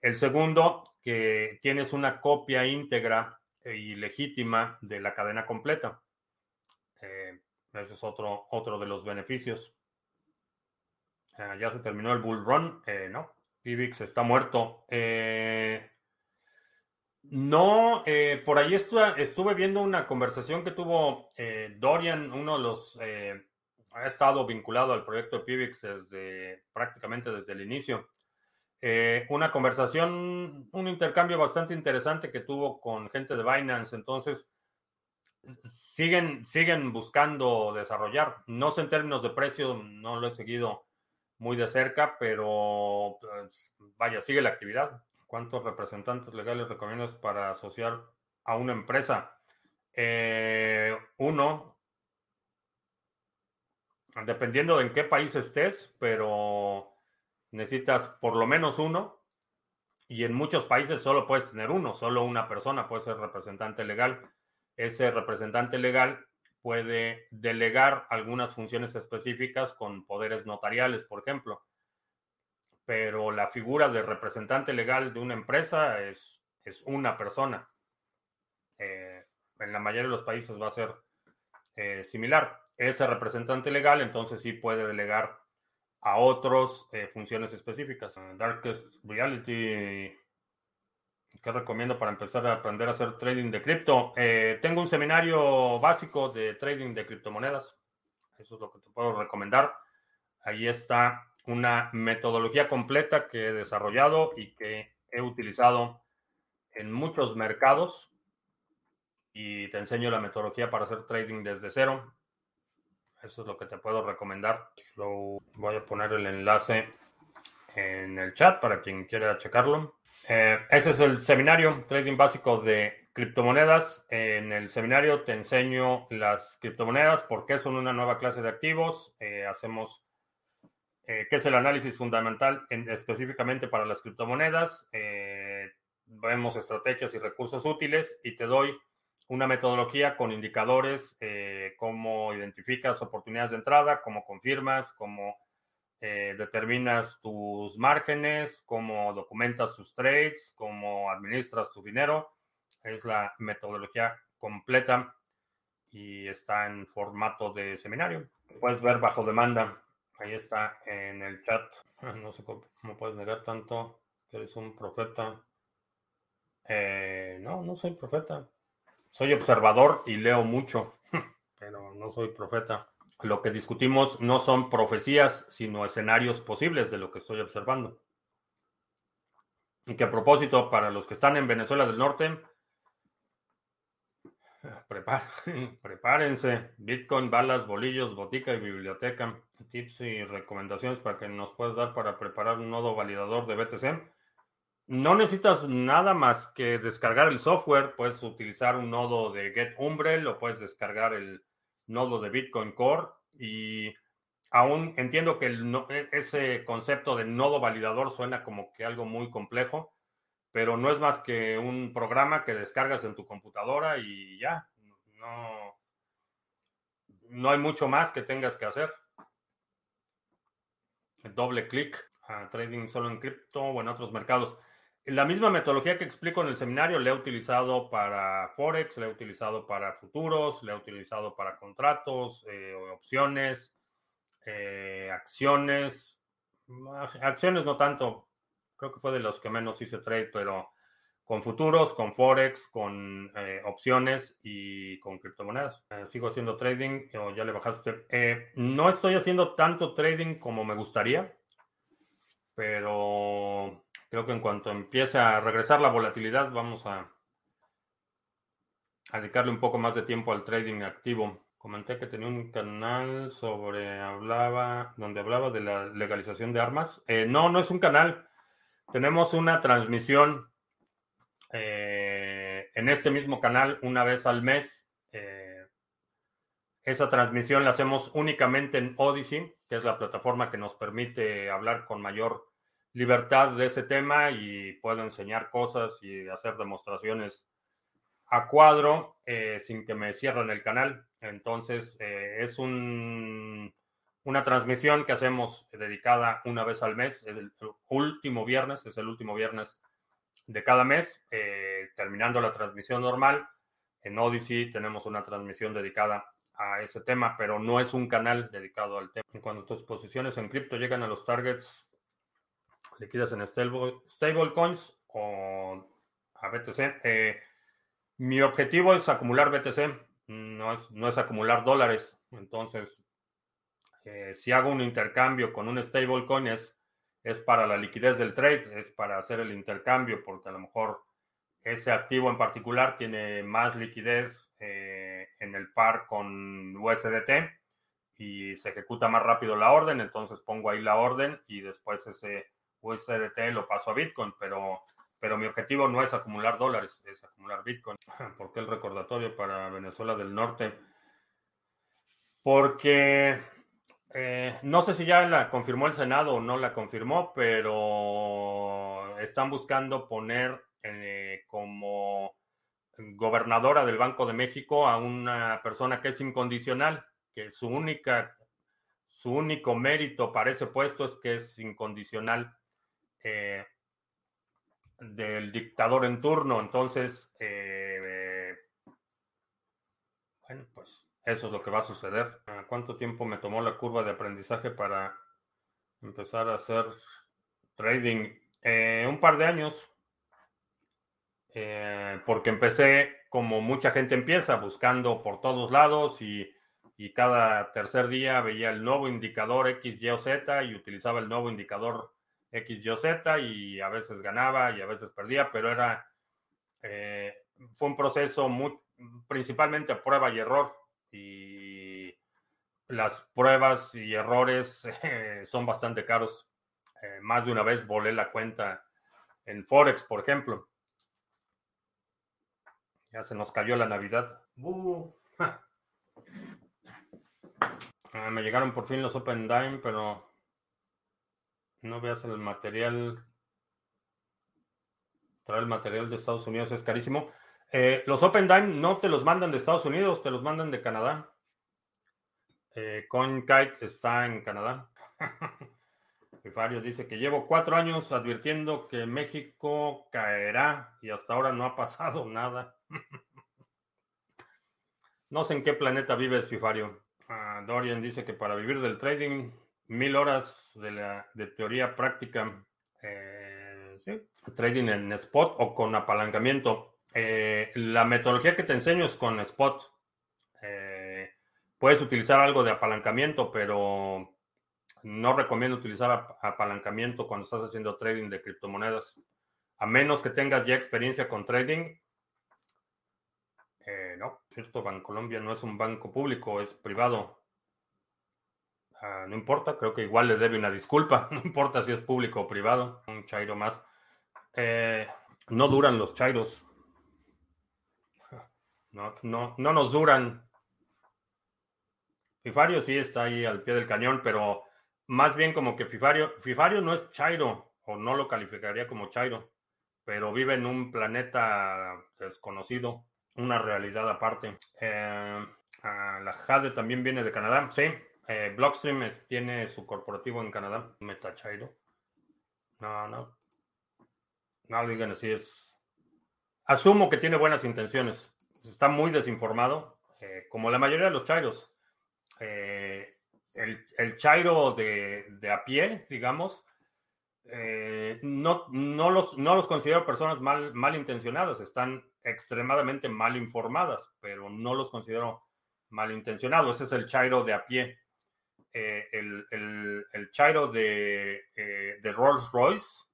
El segundo, que tienes una copia íntegra y legítima de la cadena completa. Eh, ese es otro, otro de los beneficios. Ah, ya se terminó el bull run. no, Pivix está muerto. No, eh, por ahí estuve, viendo una conversación que tuvo eh, Dorian, uno de los, eh, ha estado vinculado al proyecto Pivix desde prácticamente desde el inicio. una conversación, un intercambio bastante interesante que tuvo con gente de Binance. Entonces, siguen, siguen buscando desarrollar. No sé en términos de precio, no lo he seguido muy de cerca, pero pues, vaya, sigue la actividad. ¿Cuántos representantes legales recomiendas para asociar a una empresa? Eh, uno, dependiendo de en qué país estés, pero necesitas por lo menos uno. Y en muchos países solo puedes tener uno, solo una persona puede ser representante legal. Ese representante legal puede delegar algunas funciones específicas con poderes notariales, por ejemplo pero la figura de representante legal de una empresa es, es una persona. Eh, en la mayoría de los países va a ser eh, similar. Ese representante legal entonces sí puede delegar a otros eh, funciones específicas. Darkest Reality, ¿qué recomiendo para empezar a aprender a hacer trading de cripto? tengo un seminario básico de trading de criptomonedas. Eso es lo que te puedo recomendar. Ahí está una metodología completa que he desarrollado y que he utilizado en muchos mercados y te enseño la metodología para hacer trading desde cero. Eso es lo que te puedo recomendar. Lo voy a poner el enlace en el chat para quien quiera checarlo. Eh, ese es el seminario Trading Básico de Criptomonedas. En el seminario te enseño las criptomonedas, por qué son una nueva clase de activos. Eh, hacemos eh, qué es el análisis fundamental específicamente para las criptomonedas. Eh, vemos estrategias y recursos útiles y te doy una metodología con indicadores, eh, cómo identificas oportunidades de entrada, cómo confirmas, cómo determinas tus márgenes, cómo documentas tus trades, cómo administras tu dinero. Es la metodología completa y está en formato de seminario. Puedes ver bajo demanda. Ahí está en el chat. No sé cómo, puedes negar tanto eres un profeta. Eh, no, no soy profeta. Soy observador y leo mucho, pero no soy profeta. Lo que discutimos no son profecías, sino escenarios posibles de lo que estoy observando. Y que a propósito, para los que están en Venezuela del Norte, prepárense. Bitcoin, balas, bolillos, botica y biblioteca. Tips y recomendaciones para que nos puedas dar para preparar un nodo validador de BTC. No necesitas nada más que descargar el software. Puedes utilizar un nodo de Get Umbrel o puedes descargar el nodo de Bitcoin Core. Y aún entiendo que e, ese concepto de nodo validador suena como que algo muy complejo pero no es más que un programa que descargas en tu computadora y ya, no, no hay mucho más que tengas que hacer. Doble clic a trading solo en cripto o en otros mercados. La misma metodología que explico en el seminario la he utilizado para Forex, la he utilizado para futuros, la he utilizado para contratos, eh, opciones, eh, acciones. Acciones no tanto, creo que fue de los que menos hice trade, pero con futuros, con forex, con eh, opciones y con criptomonedas. Eh, sigo haciendo trading o ya le bajaste. Eh, no estoy haciendo tanto trading como me gustaría, pero creo que en cuanto empiece a regresar la volatilidad, vamos a, dedicarle un poco más de tiempo al trading activo. Comenté que tenía un canal sobre hablaba, donde hablaba de la legalización de armas. no, no es un canal. Tenemos una transmisión eh, en este mismo canal una vez al mes. esa transmisión la hacemos únicamente en Odyssey, que es la plataforma que nos permite hablar con mayor libertad de ese tema y puedo enseñar cosas y hacer demostraciones a cuadro eh, sin que me cierren el canal. Entonces, eh, es un, una transmisión que hacemos dedicada una vez al mes. Es el último viernes, es el último viernes de cada mes. Eh, terminando la transmisión normal, en Odyssey tenemos una transmisión dedicada a ese tema, pero no es un canal dedicado al tema. Cuando tus posiciones en cripto llegan a los targets liquidas en stablecoins o a BTC. Eh, mi objetivo es acumular BTC, no es, no es acumular dólares. Entonces, eh, si hago un intercambio con un stablecoin es, es para la liquidez del trade, es para hacer el intercambio, porque a lo mejor ese activo en particular tiene más liquidez eh, en el par con USDT y se ejecuta más rápido la orden, entonces pongo ahí la orden y después ese USDT lo paso a Bitcoin, pero, pero mi objetivo no es acumular dólares, es acumular Bitcoin. ¿Por qué el recordatorio para Venezuela del Norte? Porque eh, no sé si ya la confirmó el Senado o no la confirmó, pero están buscando poner eh, como gobernadora del Banco de México a una persona que es incondicional, que su única, su único mérito para ese puesto es que es incondicional eh, del dictador en turno. Entonces, eh, bueno, pues eso es lo que va a suceder. ¿Cuánto tiempo me tomó la curva de aprendizaje para empezar a hacer trading? Eh, un par de años. porque empecé como mucha gente empieza, buscando por todos lados y, cada tercer día veía el nuevo indicador X, Y o Z y utilizaba el nuevo indicador X, Y, Z y a veces ganaba y a veces perdía, pero era, eh, fue un proceso muy, principalmente a prueba y error y las pruebas y errores eh, son bastante caros. Eh, más de una vez volé la cuenta en Forex, por ejemplo. Ya se nos cayó la Navidad. Ah, me llegaron por fin los Open Dime, pero no veas el material. Traer el material de Estados Unidos es carísimo. Eh, los Open Dime no te los mandan de Estados Unidos, te los mandan de Canadá. Eh, CoinKite está en Canadá. Fifario dice que llevo cuatro años advirtiendo que México caerá y hasta ahora no ha pasado nada. no sé en qué planeta vives, Fifario. Ah, Dorian dice que para vivir del trading mil horas de teoría práctica, eh, trading en spot o con apalancamiento. Eh, la metodología que te enseño es con spot. Eh, puedes utilizar algo de apalancamiento, pero no recomiendo utilizar apalancamiento cuando estás haciendo trading de criptomonedas. A menos que tengas ya experiencia con trading. no, cierto, Bancolombia no es un banco público, es privado. Ah, no importa, creo que igual le debe una disculpa, no importa si es público o privado, un chairo más. Eh, no duran los chairos. No, no, no nos duran. Fifario sí está ahí al pie del cañón, pero más bien como que Fifario, Fifario no es chairo, o no lo calificaría como chairo, pero vive en un planeta desconocido, una realidad aparte. Eh, ah, la Jade también viene de Canadá, sí, eh, Blockstream tiene su corporativo en Canadá. Metachairo. No, no. No digan así. Es. Asumo que tiene buenas intenciones. Está muy desinformado. Eh, como la mayoría de los chairos. Eh, el, chairo de, a pie, digamos. no, no, los, no los considero personas mal, mal intencionadas. Están extremadamente mal informadas. Pero no los considero malintencionados. Ese es el chairo de a pie. Eh, el, el, Chairo de, eh, de, Rolls Royce,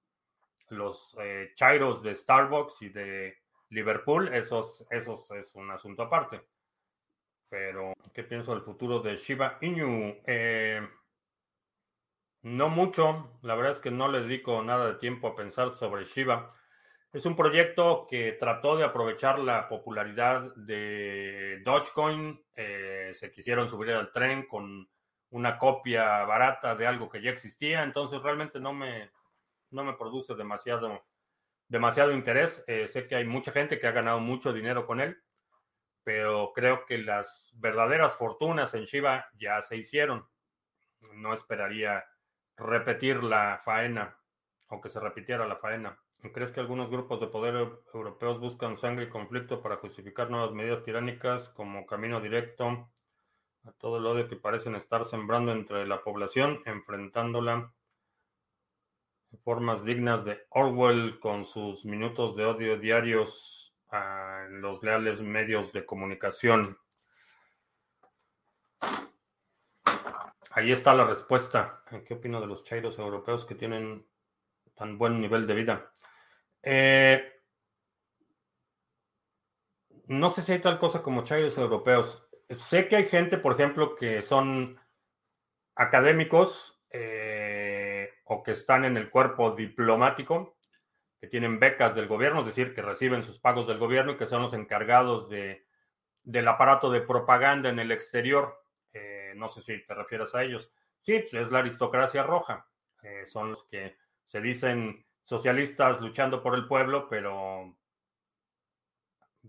los eh, Chairos de Starbucks y de Liverpool, esos, esos es un asunto aparte. Pero, ¿qué pienso del futuro de Shiba Inu? no mucho, la verdad es que no le dedico nada de tiempo a pensar sobre Shiba. Es un proyecto que trató de aprovechar la popularidad de Dogecoin. Eh, se quisieron subir al tren con una copia barata de algo que ya existía. Entonces realmente no me, no me produce demasiado, demasiado interés. Eh, sé que hay mucha gente que ha ganado mucho dinero con él, pero creo que las verdaderas fortunas en Shiba ya se hicieron. No esperaría repetir la faena, aunque se repitiera la faena. ¿Crees que algunos grupos de poder europeos buscan sangre y conflicto para justificar nuevas medidas tiránicas como camino directo a todo el odio que parecen estar sembrando entre la población, enfrentándola formas dignas de Orwell con sus minutos de odio diarios a los leales medios de comunicación? Ahí está la respuesta. ¿Qué opino de los chairos europeos que tienen tan buen nivel de vida? Eh, no sé si hay tal cosa como chayos europeos. Sé que hay gente, por ejemplo, que son académicos o que están en el cuerpo diplomático, que tienen becas del gobierno, es decir, que reciben sus pagos del gobierno y que son los encargados de, del aparato de propaganda en el exterior. Eh, no sé si te refieres a ellos. Sí, pues, es la aristocracia roja. son los que se dicen socialistas luchando por el pueblo, pero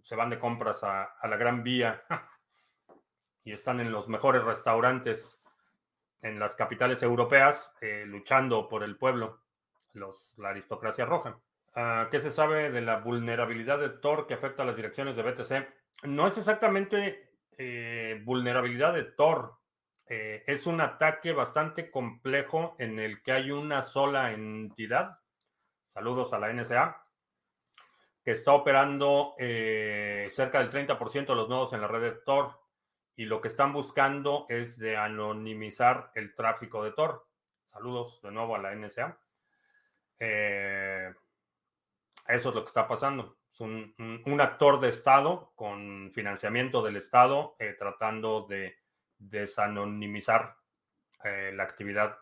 se van de compras a, la Gran Vía y están en los mejores restaurantes en las capitales europeas eh, luchando por el pueblo, los, la aristocracia roja. Ah, ¿Qué se sabe de la vulnerabilidad de Tor que afecta a las direcciones de BTC? No es exactamente eh, vulnerabilidad de Tor. Eh, es un ataque bastante complejo en el que hay una sola entidad saludos a la NSA, que está operando cerca del 30% de los nodos en la red de Tor y lo que están buscando es de anonimizar el tráfico de Tor. Saludos de nuevo a la NSA. Eh, eso es lo que está pasando. Es un, actor de Estado con financiamiento del Estado eh, tratando de desanonimizar la actividad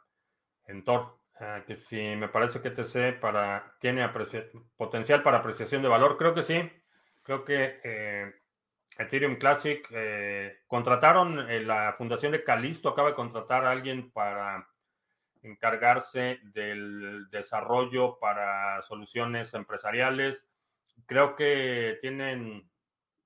en Tor. Ah, que sí, me parece que TC para, tiene potencial para apreciación de valor. Creo que sí. Creo que eh, Ethereum Classic eh, contrataron, eh, la fundación de Calisto acaba de contratar a alguien para encargarse del desarrollo para soluciones empresariales. Creo que tienen,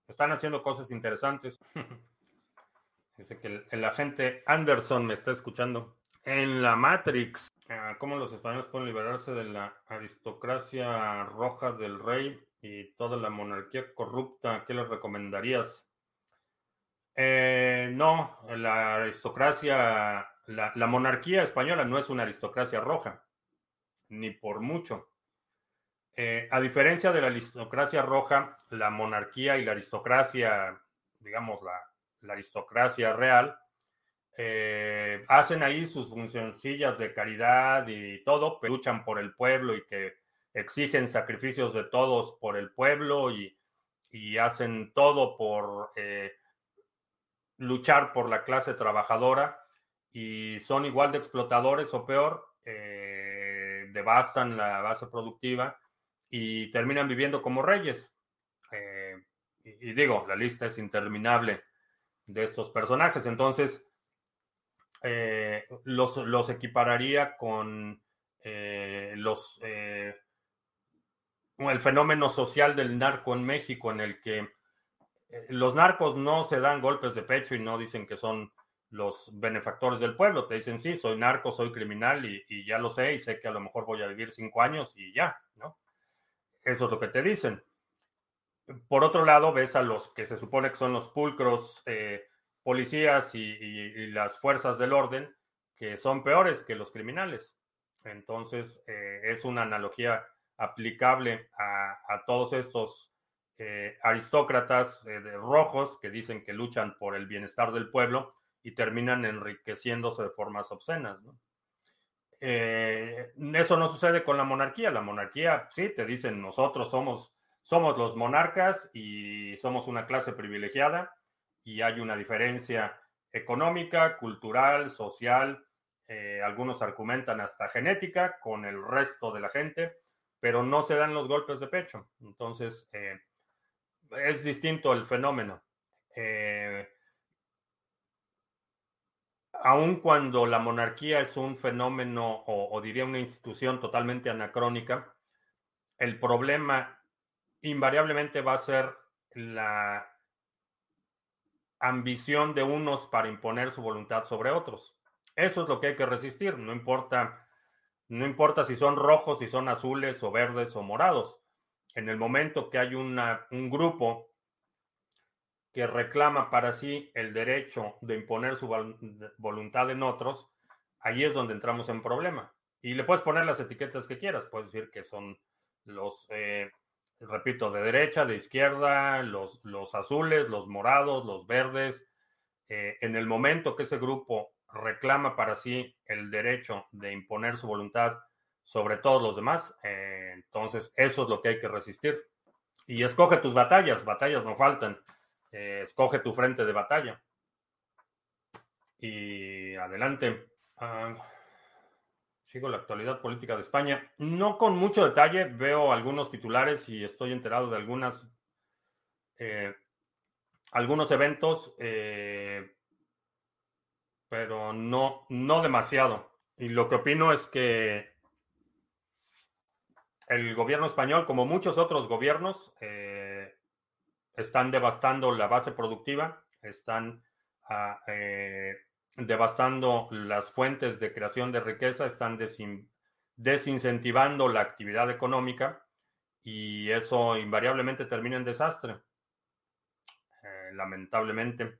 están haciendo cosas interesantes. Dice que el agente Anderson me está escuchando. En la Matrix, ah, ¿cómo los españoles pueden liberarse de la aristocracia roja del rey y toda la monarquía corrupta? ¿Qué les recomendarías? Eh, no, la aristocracia, la, monarquía española no es una aristocracia roja, ni por mucho. Eh, a diferencia de la aristocracia roja, la monarquía y la aristocracia, digamos, la aristocracia real, eh, hacen ahí sus funcioncillas de caridad y todo, pero luchan por el pueblo y que exigen sacrificios de todos por el pueblo y, hacen todo por eh, luchar por la clase trabajadora y son igual de explotadores o peor, eh, devastan la base productiva y terminan viviendo como reyes. y digo, la lista es interminable de estos personajes. Entonces, eh, los, los, equipararía con eh, los eh, el fenómeno social del narco en México, en el que los narcos no se dan golpes de pecho y no dicen que son los benefactores del pueblo. Te dicen, sí, soy narco, soy criminal y, y, ya lo sé y sé que a lo mejor voy a vivir cinco años y ya, ¿no? Eso es lo que te dicen. Por otro lado, ves a los que se supone que son los pulcros, eh, policías y, las fuerzas del orden que son peores que los criminales. Entonces, eh, es una analogía aplicable a, todos estos eh, aristócratas eh, de rojos que dicen que luchan por el bienestar del pueblo y terminan enriqueciéndose de formas obscenas. eso no sucede con la monarquía. La monarquía, sí, te dicen, nosotros somos, somos los monarcas y somos una clase privilegiada y hay una diferencia económica, cultural, social, eh, algunos argumentan hasta genética con el resto de la gente, pero no se dan los golpes de pecho. Entonces, es distinto el fenómeno. Eh, aun cuando la monarquía es un fenómeno o, diría una institución totalmente anacrónica, el problema invariablemente va a ser la ambición de unos para imponer su voluntad sobre otros. Eso es lo que hay que resistir, no importa, no importa si son rojos, si son azules o verdes o morados. En el momento que hay un grupo que reclama para sí el derecho de imponer su voluntad en otros, ahí es donde entramos en problema. Y le puedes poner las etiquetas que quieras, puedes decir que son los, eh, repito, de derecha, de izquierda, los, los azules, los morados, los verdes. Eh, en el momento que ese grupo reclama para sí el derecho de imponer su voluntad sobre todos los demás, eh, entonces eso es lo que hay que resistir. Y escoge tus batallas, batallas no faltan. Eh, escoge tu frente de batalla. Y adelante. Ah, sigo la actualidad política de España. No con mucho detalle, veo algunos titulares y estoy enterado de algunas, eh, algunos eventos, pero no, no demasiado. Y lo que opino es que el gobierno español, como muchos otros gobiernos, están devastando la base productiva, están ah, eh, devastando las fuentes de creación de riqueza, están desincentivando la actividad económica y eso invariablemente termina en desastre, eh, lamentablemente.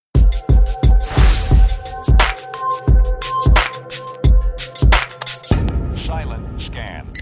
scan.